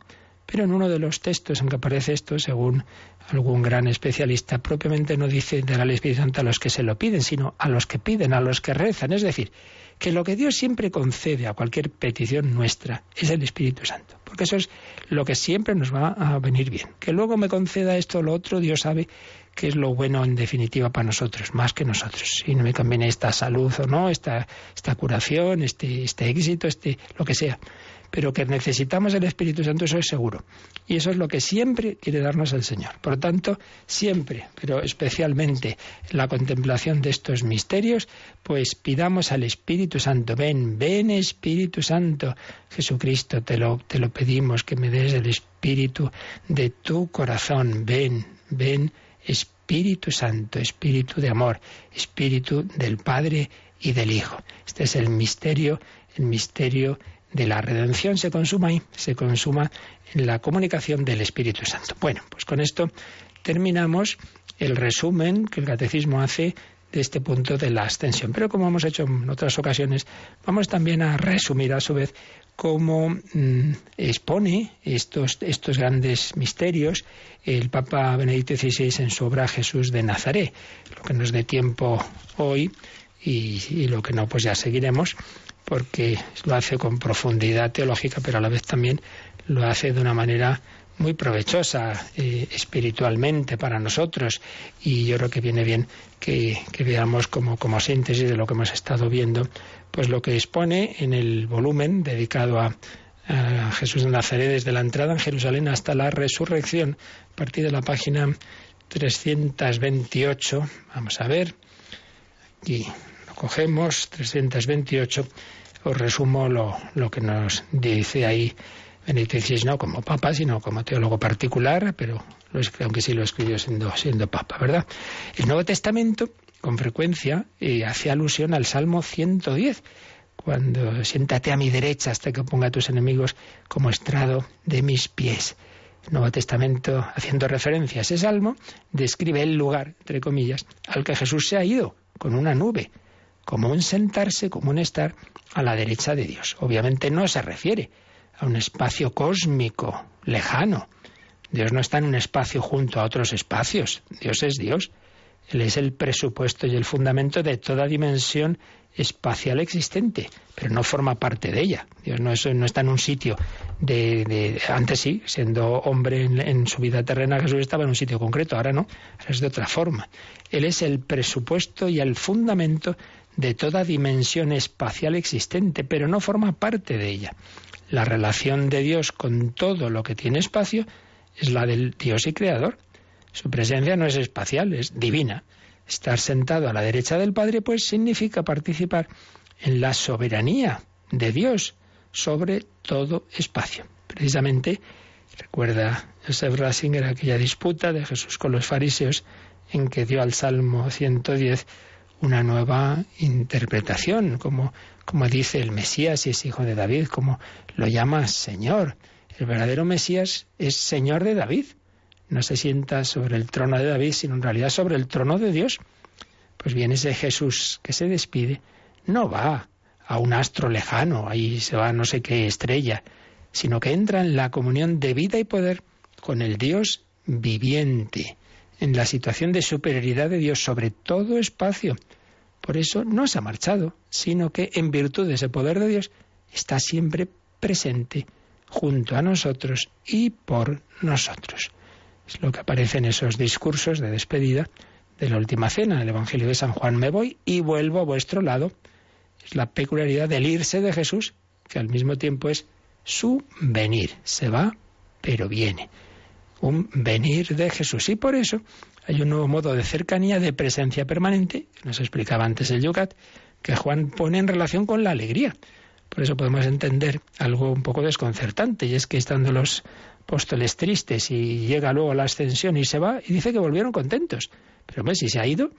Pero en uno de los textos en que aparece esto, según algún gran especialista, propiamente no dice dar al Espíritu Santo a los que se lo piden, sino a los que piden, a los que rezan. Es decir, que lo que Dios siempre concede a cualquier petición nuestra es el Espíritu Santo. Porque eso es lo que siempre nos va a venir bien. Que luego me conceda esto o lo otro, Dios sabe que es lo bueno en definitiva para nosotros, más que nosotros. Si no me conviene esta salud o no, esta, esta curación, este, este éxito, este, lo que sea pero que necesitamos el Espíritu Santo, eso es seguro. Y eso es lo que siempre quiere darnos el Señor. Por tanto, siempre, pero especialmente en la contemplación de estos misterios, pues pidamos al Espíritu Santo, ven, ven Espíritu Santo, Jesucristo, te lo, te lo pedimos, que me des el Espíritu de tu corazón, ven, ven Espíritu Santo, Espíritu de amor, Espíritu del Padre y del Hijo. Este es el misterio, el misterio de la redención se consuma ahí, se consuma en la comunicación del Espíritu Santo. Bueno, pues con esto terminamos el resumen que el catecismo hace de este punto de la ascensión. Pero como hemos hecho en otras ocasiones, vamos también a resumir a su vez cómo mm, expone estos, estos grandes misterios el Papa Benedicto XVI en su obra Jesús de Nazaret. Lo que nos dé tiempo hoy y, lo que no, pues ya seguiremos porque lo hace con profundidad teológica, pero a la vez también lo hace de una manera muy provechosa eh, espiritualmente para nosotros. Y yo creo que viene bien que, veamos como, como síntesis de lo que hemos estado viendo, pues lo que expone en el volumen dedicado a, a Jesús de Nazaret desde la entrada en Jerusalén hasta la resurrección, a partir de la página 328, vamos a ver, aquí lo cogemos, 328 os resumo lo, lo que nos dice ahí Benedicto XVI, no como papa, sino como teólogo particular, pero aunque sí lo escribió siendo, siendo papa, ¿verdad? El Nuevo Testamento, con frecuencia, eh, hace alusión al Salmo 110, cuando siéntate a mi derecha hasta que ponga a tus enemigos como estrado de mis pies. El Nuevo Testamento, haciendo referencia a ese salmo, describe el lugar, entre comillas, al que Jesús se ha ido, con una nube, como un sentarse, como un estar a la derecha de Dios. Obviamente no se refiere a un espacio cósmico, lejano. Dios no está en un espacio junto a otros espacios. Dios es Dios. Él es el presupuesto y el fundamento de toda dimensión espacial existente, pero no forma parte de ella. Dios no, está en un sitio de, Antes sí, siendo hombre en, su vida terrena, Jesús estaba en un sitio concreto, ahora no, es de otra forma. Él es el presupuesto y el fundamento de toda dimensión espacial existente, pero no forma parte de ella. La relación de Dios con todo lo que tiene espacio es la del Dios y Creador. Su presencia no es espacial, es divina. Estar sentado a la derecha del Padre, pues significa participar en la soberanía de Dios sobre todo espacio. Precisamente, recuerda Joseph Ratzinger aquella disputa de Jesús con los fariseos en que dio al Salmo 110 una nueva interpretación, como, como dice el Mesías y es hijo de David, como lo llama Señor. El verdadero Mesías es Señor de David. No se sienta sobre el trono de David, sino en realidad sobre el trono de Dios. Pues bien, ese Jesús que se despide no va a un astro lejano, ahí se va a no sé qué estrella, sino que entra en la comunión de vida y poder con el Dios viviente en la situación de superioridad de Dios sobre todo espacio. Por eso no se ha marchado, sino que en virtud de ese poder de Dios está siempre presente junto a nosotros y por nosotros. Es lo que aparece en esos discursos de despedida de la última cena, en el Evangelio de San Juan. Me voy y vuelvo a vuestro lado. Es la peculiaridad del irse de Jesús, que al mismo tiempo es su venir. Se va, pero viene un venir de Jesús. Y por eso hay un nuevo modo de cercanía, de presencia permanente, que nos explicaba antes el Yucat, que Juan pone en relación con la alegría. Por eso podemos entender algo un poco desconcertante, y es que estando los apóstoles tristes y llega luego la ascensión y se va, y dice que volvieron contentos. Pero hombre, si se ha ido,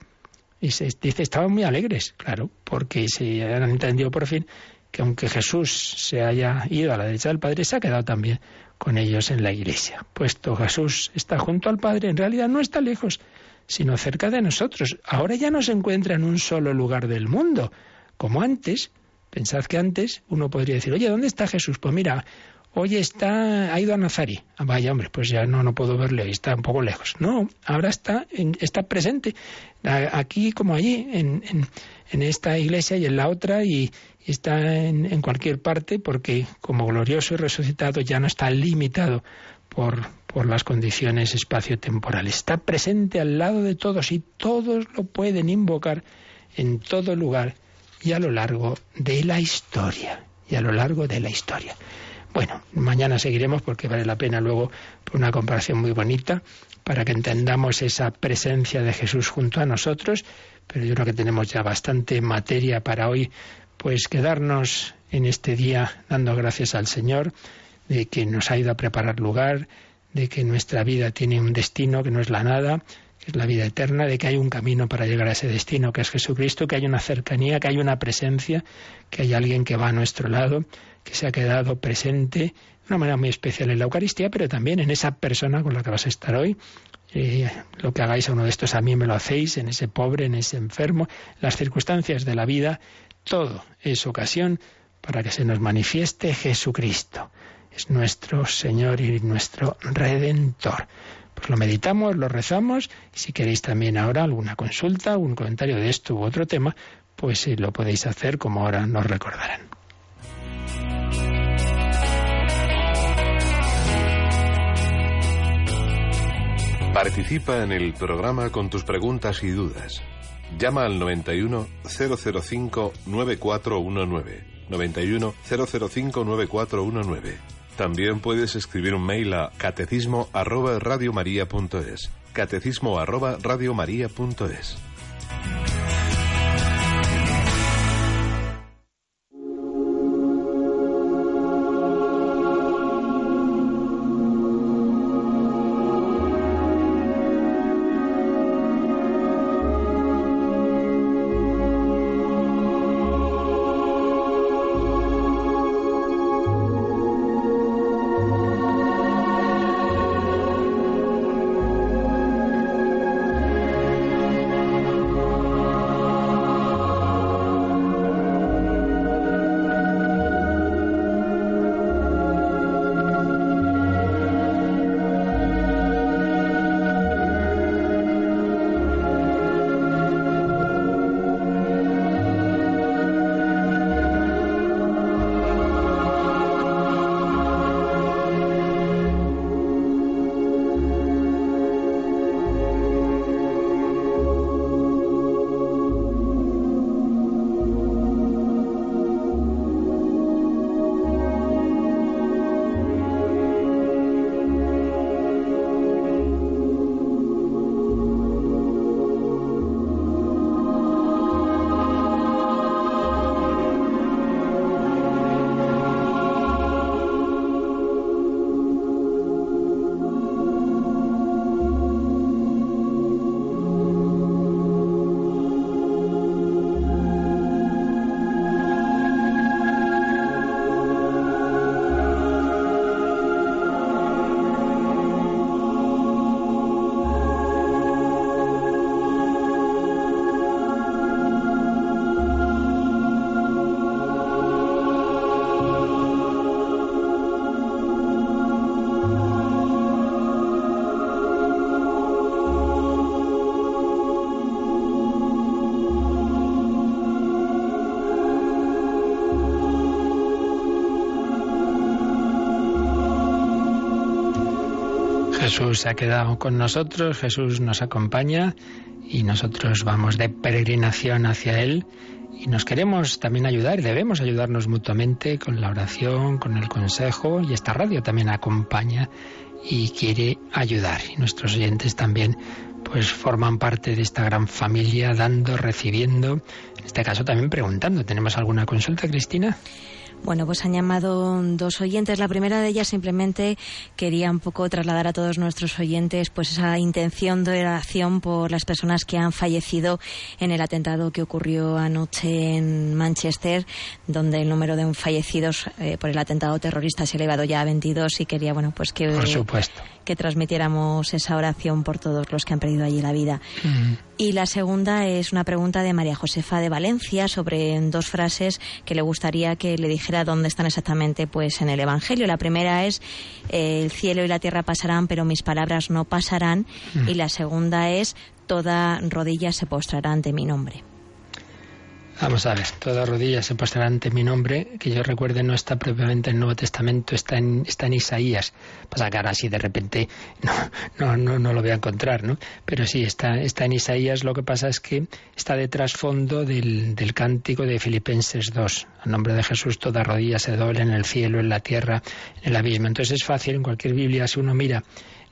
y se dice estaban muy alegres, claro, porque se han entendido por fin que aunque Jesús se haya ido a la derecha del Padre, se ha quedado también con ellos en la iglesia. Puesto Jesús está junto al Padre, en realidad no está lejos, sino cerca de nosotros. Ahora ya no se encuentra en un solo lugar del mundo, como antes. Pensad que antes uno podría decir, oye, ¿dónde está Jesús? Pues mira, Hoy está, ha ido a Nazarí. Ah, vaya, hombre, pues ya no, no puedo verle, está un poco lejos. No, ahora está, está presente, aquí como allí, en, en- esta iglesia y en la otra, y, y está en, en cualquier parte, porque como glorioso y resucitado ya no está limitado por, por las condiciones espaciotemporales. Está presente al lado de todos y todos lo pueden invocar en todo lugar y a lo largo de la historia. Y a lo largo de la historia. Bueno, mañana seguiremos porque vale la pena luego una comparación muy bonita para que entendamos esa presencia de Jesús junto a nosotros, pero yo creo que tenemos ya bastante materia para hoy, pues quedarnos en este día dando gracias al Señor de que nos ha ido a preparar lugar, de que nuestra vida tiene un destino que no es la nada, es la vida eterna, de que hay un camino para llegar a ese destino, que es Jesucristo, que hay una cercanía, que hay una presencia, que hay alguien que va a nuestro lado, que se ha quedado presente de una manera muy especial en la Eucaristía, pero también en esa persona con la que vas a estar hoy. Eh, lo que hagáis a uno de estos a mí me lo hacéis, en ese pobre, en ese enfermo, las circunstancias de la vida, todo es ocasión para que se nos manifieste Jesucristo. Es nuestro Señor y nuestro Redentor. Pues lo meditamos, lo rezamos y si queréis también ahora alguna consulta, un comentario de esto u otro tema, pues eh, lo podéis hacer como ahora nos recordarán. Participa en el programa con tus preguntas y dudas. Llama al 91 005 9419. 91 005 9419. También puedes escribir un mail a catecismo arroba radiomaria.es. Catecismo arroba radiomaria.es. Jesús se ha quedado con nosotros, Jesús nos acompaña y nosotros vamos de peregrinación hacia Él y nos queremos también ayudar, debemos ayudarnos mutuamente con la oración, con el consejo y esta radio también acompaña y quiere ayudar y nuestros oyentes también pues forman parte de esta gran familia dando, recibiendo, en este caso también preguntando. ¿Tenemos alguna consulta, Cristina? Bueno, pues han llamado dos oyentes. La primera de ellas simplemente quería un poco trasladar a todos nuestros oyentes pues esa intención de oración por las personas que han fallecido en el atentado que ocurrió anoche en Manchester, donde el número de fallecidos eh, por el atentado terrorista se ha elevado ya a 22 y quería, bueno, pues que Por supuesto. Que transmitiéramos esa oración por todos los que han perdido allí la vida. Mm. Y la segunda es una pregunta de María Josefa de Valencia sobre dos frases que le gustaría que le dijera dónde están exactamente pues en el Evangelio. La primera es el cielo y la tierra pasarán, pero mis palabras no pasarán. Mm. Y la segunda es toda rodilla se postrará ante mi nombre. Vamos a ver, toda rodilla se postrará ante mi nombre, que yo recuerde no está propiamente en el Nuevo Testamento, está en, está en Isaías. Pasa que ahora así de repente no, no, no, no lo voy a encontrar, ¿no? Pero sí, está, está en Isaías, lo que pasa es que está de trasfondo del, del cántico de Filipenses 2. A nombre de Jesús toda rodilla se doble en el cielo, en la tierra, en el abismo. Entonces es fácil, en cualquier Biblia, si uno mira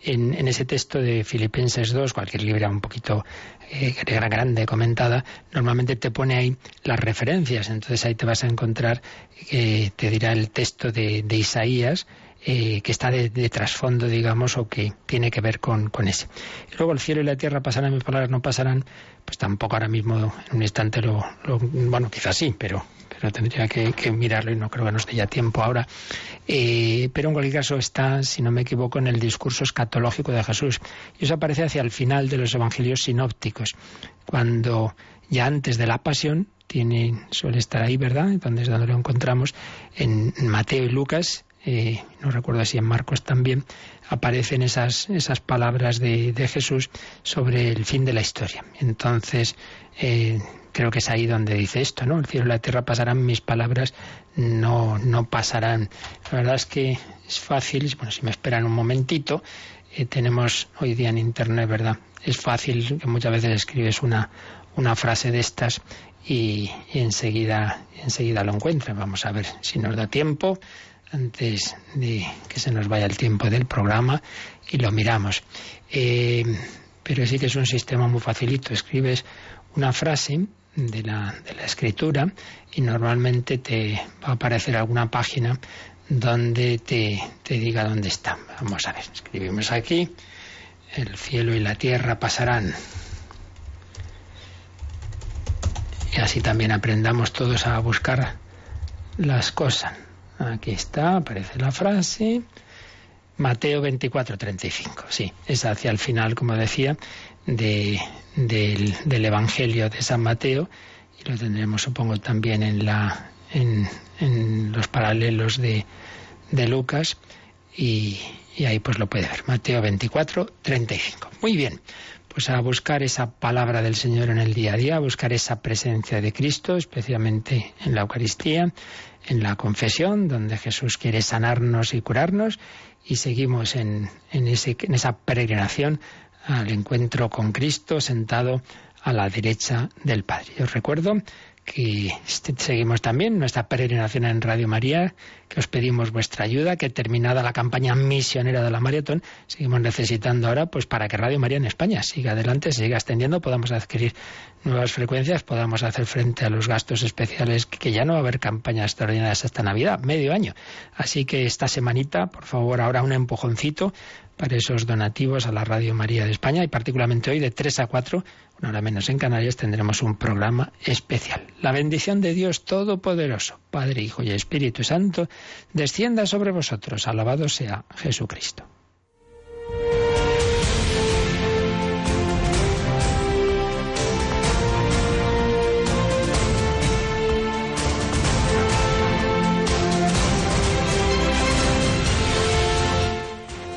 en, en, ese texto de Filipenses 2, cualquier libro un poquito eh, grande, comentada, normalmente te pone ahí las referencias. Entonces ahí te vas a encontrar, te dirá el texto de, de Isaías, eh, que está de, de, trasfondo, digamos, o que tiene que ver con, con, ese. Y luego el cielo y la tierra pasarán, mis palabras no pasarán, pues tampoco ahora mismo en un instante lo, lo bueno, quizás sí, pero, pero tendría que, mirarlo y no creo que nos dé ya tiempo ahora. Eh, pero en cualquier caso está, si no me equivoco, en el discurso escatológico de Jesús. Y eso aparece hacia el final de los evangelios sinópticos, cuando ya antes de la pasión, tiene, suele estar ahí, ¿verdad? Donde es donde lo encontramos, en Mateo y Lucas, eh, no recuerdo si en Marcos también, aparecen esas, esas palabras de, de, Jesús sobre el fin de la historia. Entonces, eh, creo que es ahí donde dice esto, ¿no? El cielo y la tierra pasarán, mis palabras no, no pasarán. La verdad es que es fácil, bueno, si me esperan un momentito, eh, tenemos hoy día en Internet, ¿verdad? Es fácil que muchas veces escribes una, una frase de estas y, y enseguida, enseguida lo encuentran. Vamos a ver si nos da tiempo antes de que se nos vaya el tiempo del programa y lo miramos. Eh, pero sí que es un sistema muy facilito. Escribes una frase de la, de la escritura y normalmente te va a aparecer alguna página donde te, te diga dónde está. Vamos a ver, escribimos aquí, el cielo y la tierra pasarán. Y así también aprendamos todos a buscar las cosas. Aquí está, aparece la frase. Mateo 24, 35. Sí, es hacia el final, como decía, de, del, Evangelio de San Mateo. Y lo tendremos, supongo, también en, la, en los paralelos de, de Lucas. Y, y, ahí pues lo puede ver. Mateo 24, 35. Muy bien. Pues a buscar esa palabra del Señor en el día a día, a buscar esa presencia de Cristo, especialmente en la Eucaristía, en la confesión, donde Jesús quiere sanarnos y curarnos, y seguimos en, en, ese, en esa peregrinación al encuentro con Cristo sentado a la derecha del Padre. Yo os recuerdo que seguimos también nuestra peregrinación en Radio María, que os pedimos vuestra ayuda, que terminada la campaña misionera de la maratón, seguimos necesitando ahora pues para que Radio María en España siga adelante, siga extendiendo, podamos adquirir nuevas frecuencias, podamos hacer frente a los gastos especiales, que ya no va a haber campañas extraordinarias hasta Navidad, medio año. Así que esta semanita, por favor, ahora un empujoncito para esos donativos a la Radio María de España y particularmente hoy de 3 a 4, una hora menos en Canarias, tendremos un programa especial. La bendición de Dios Todopoderoso, Padre, Hijo y Espíritu Santo, descienda sobre vosotros. Alabado sea Jesucristo.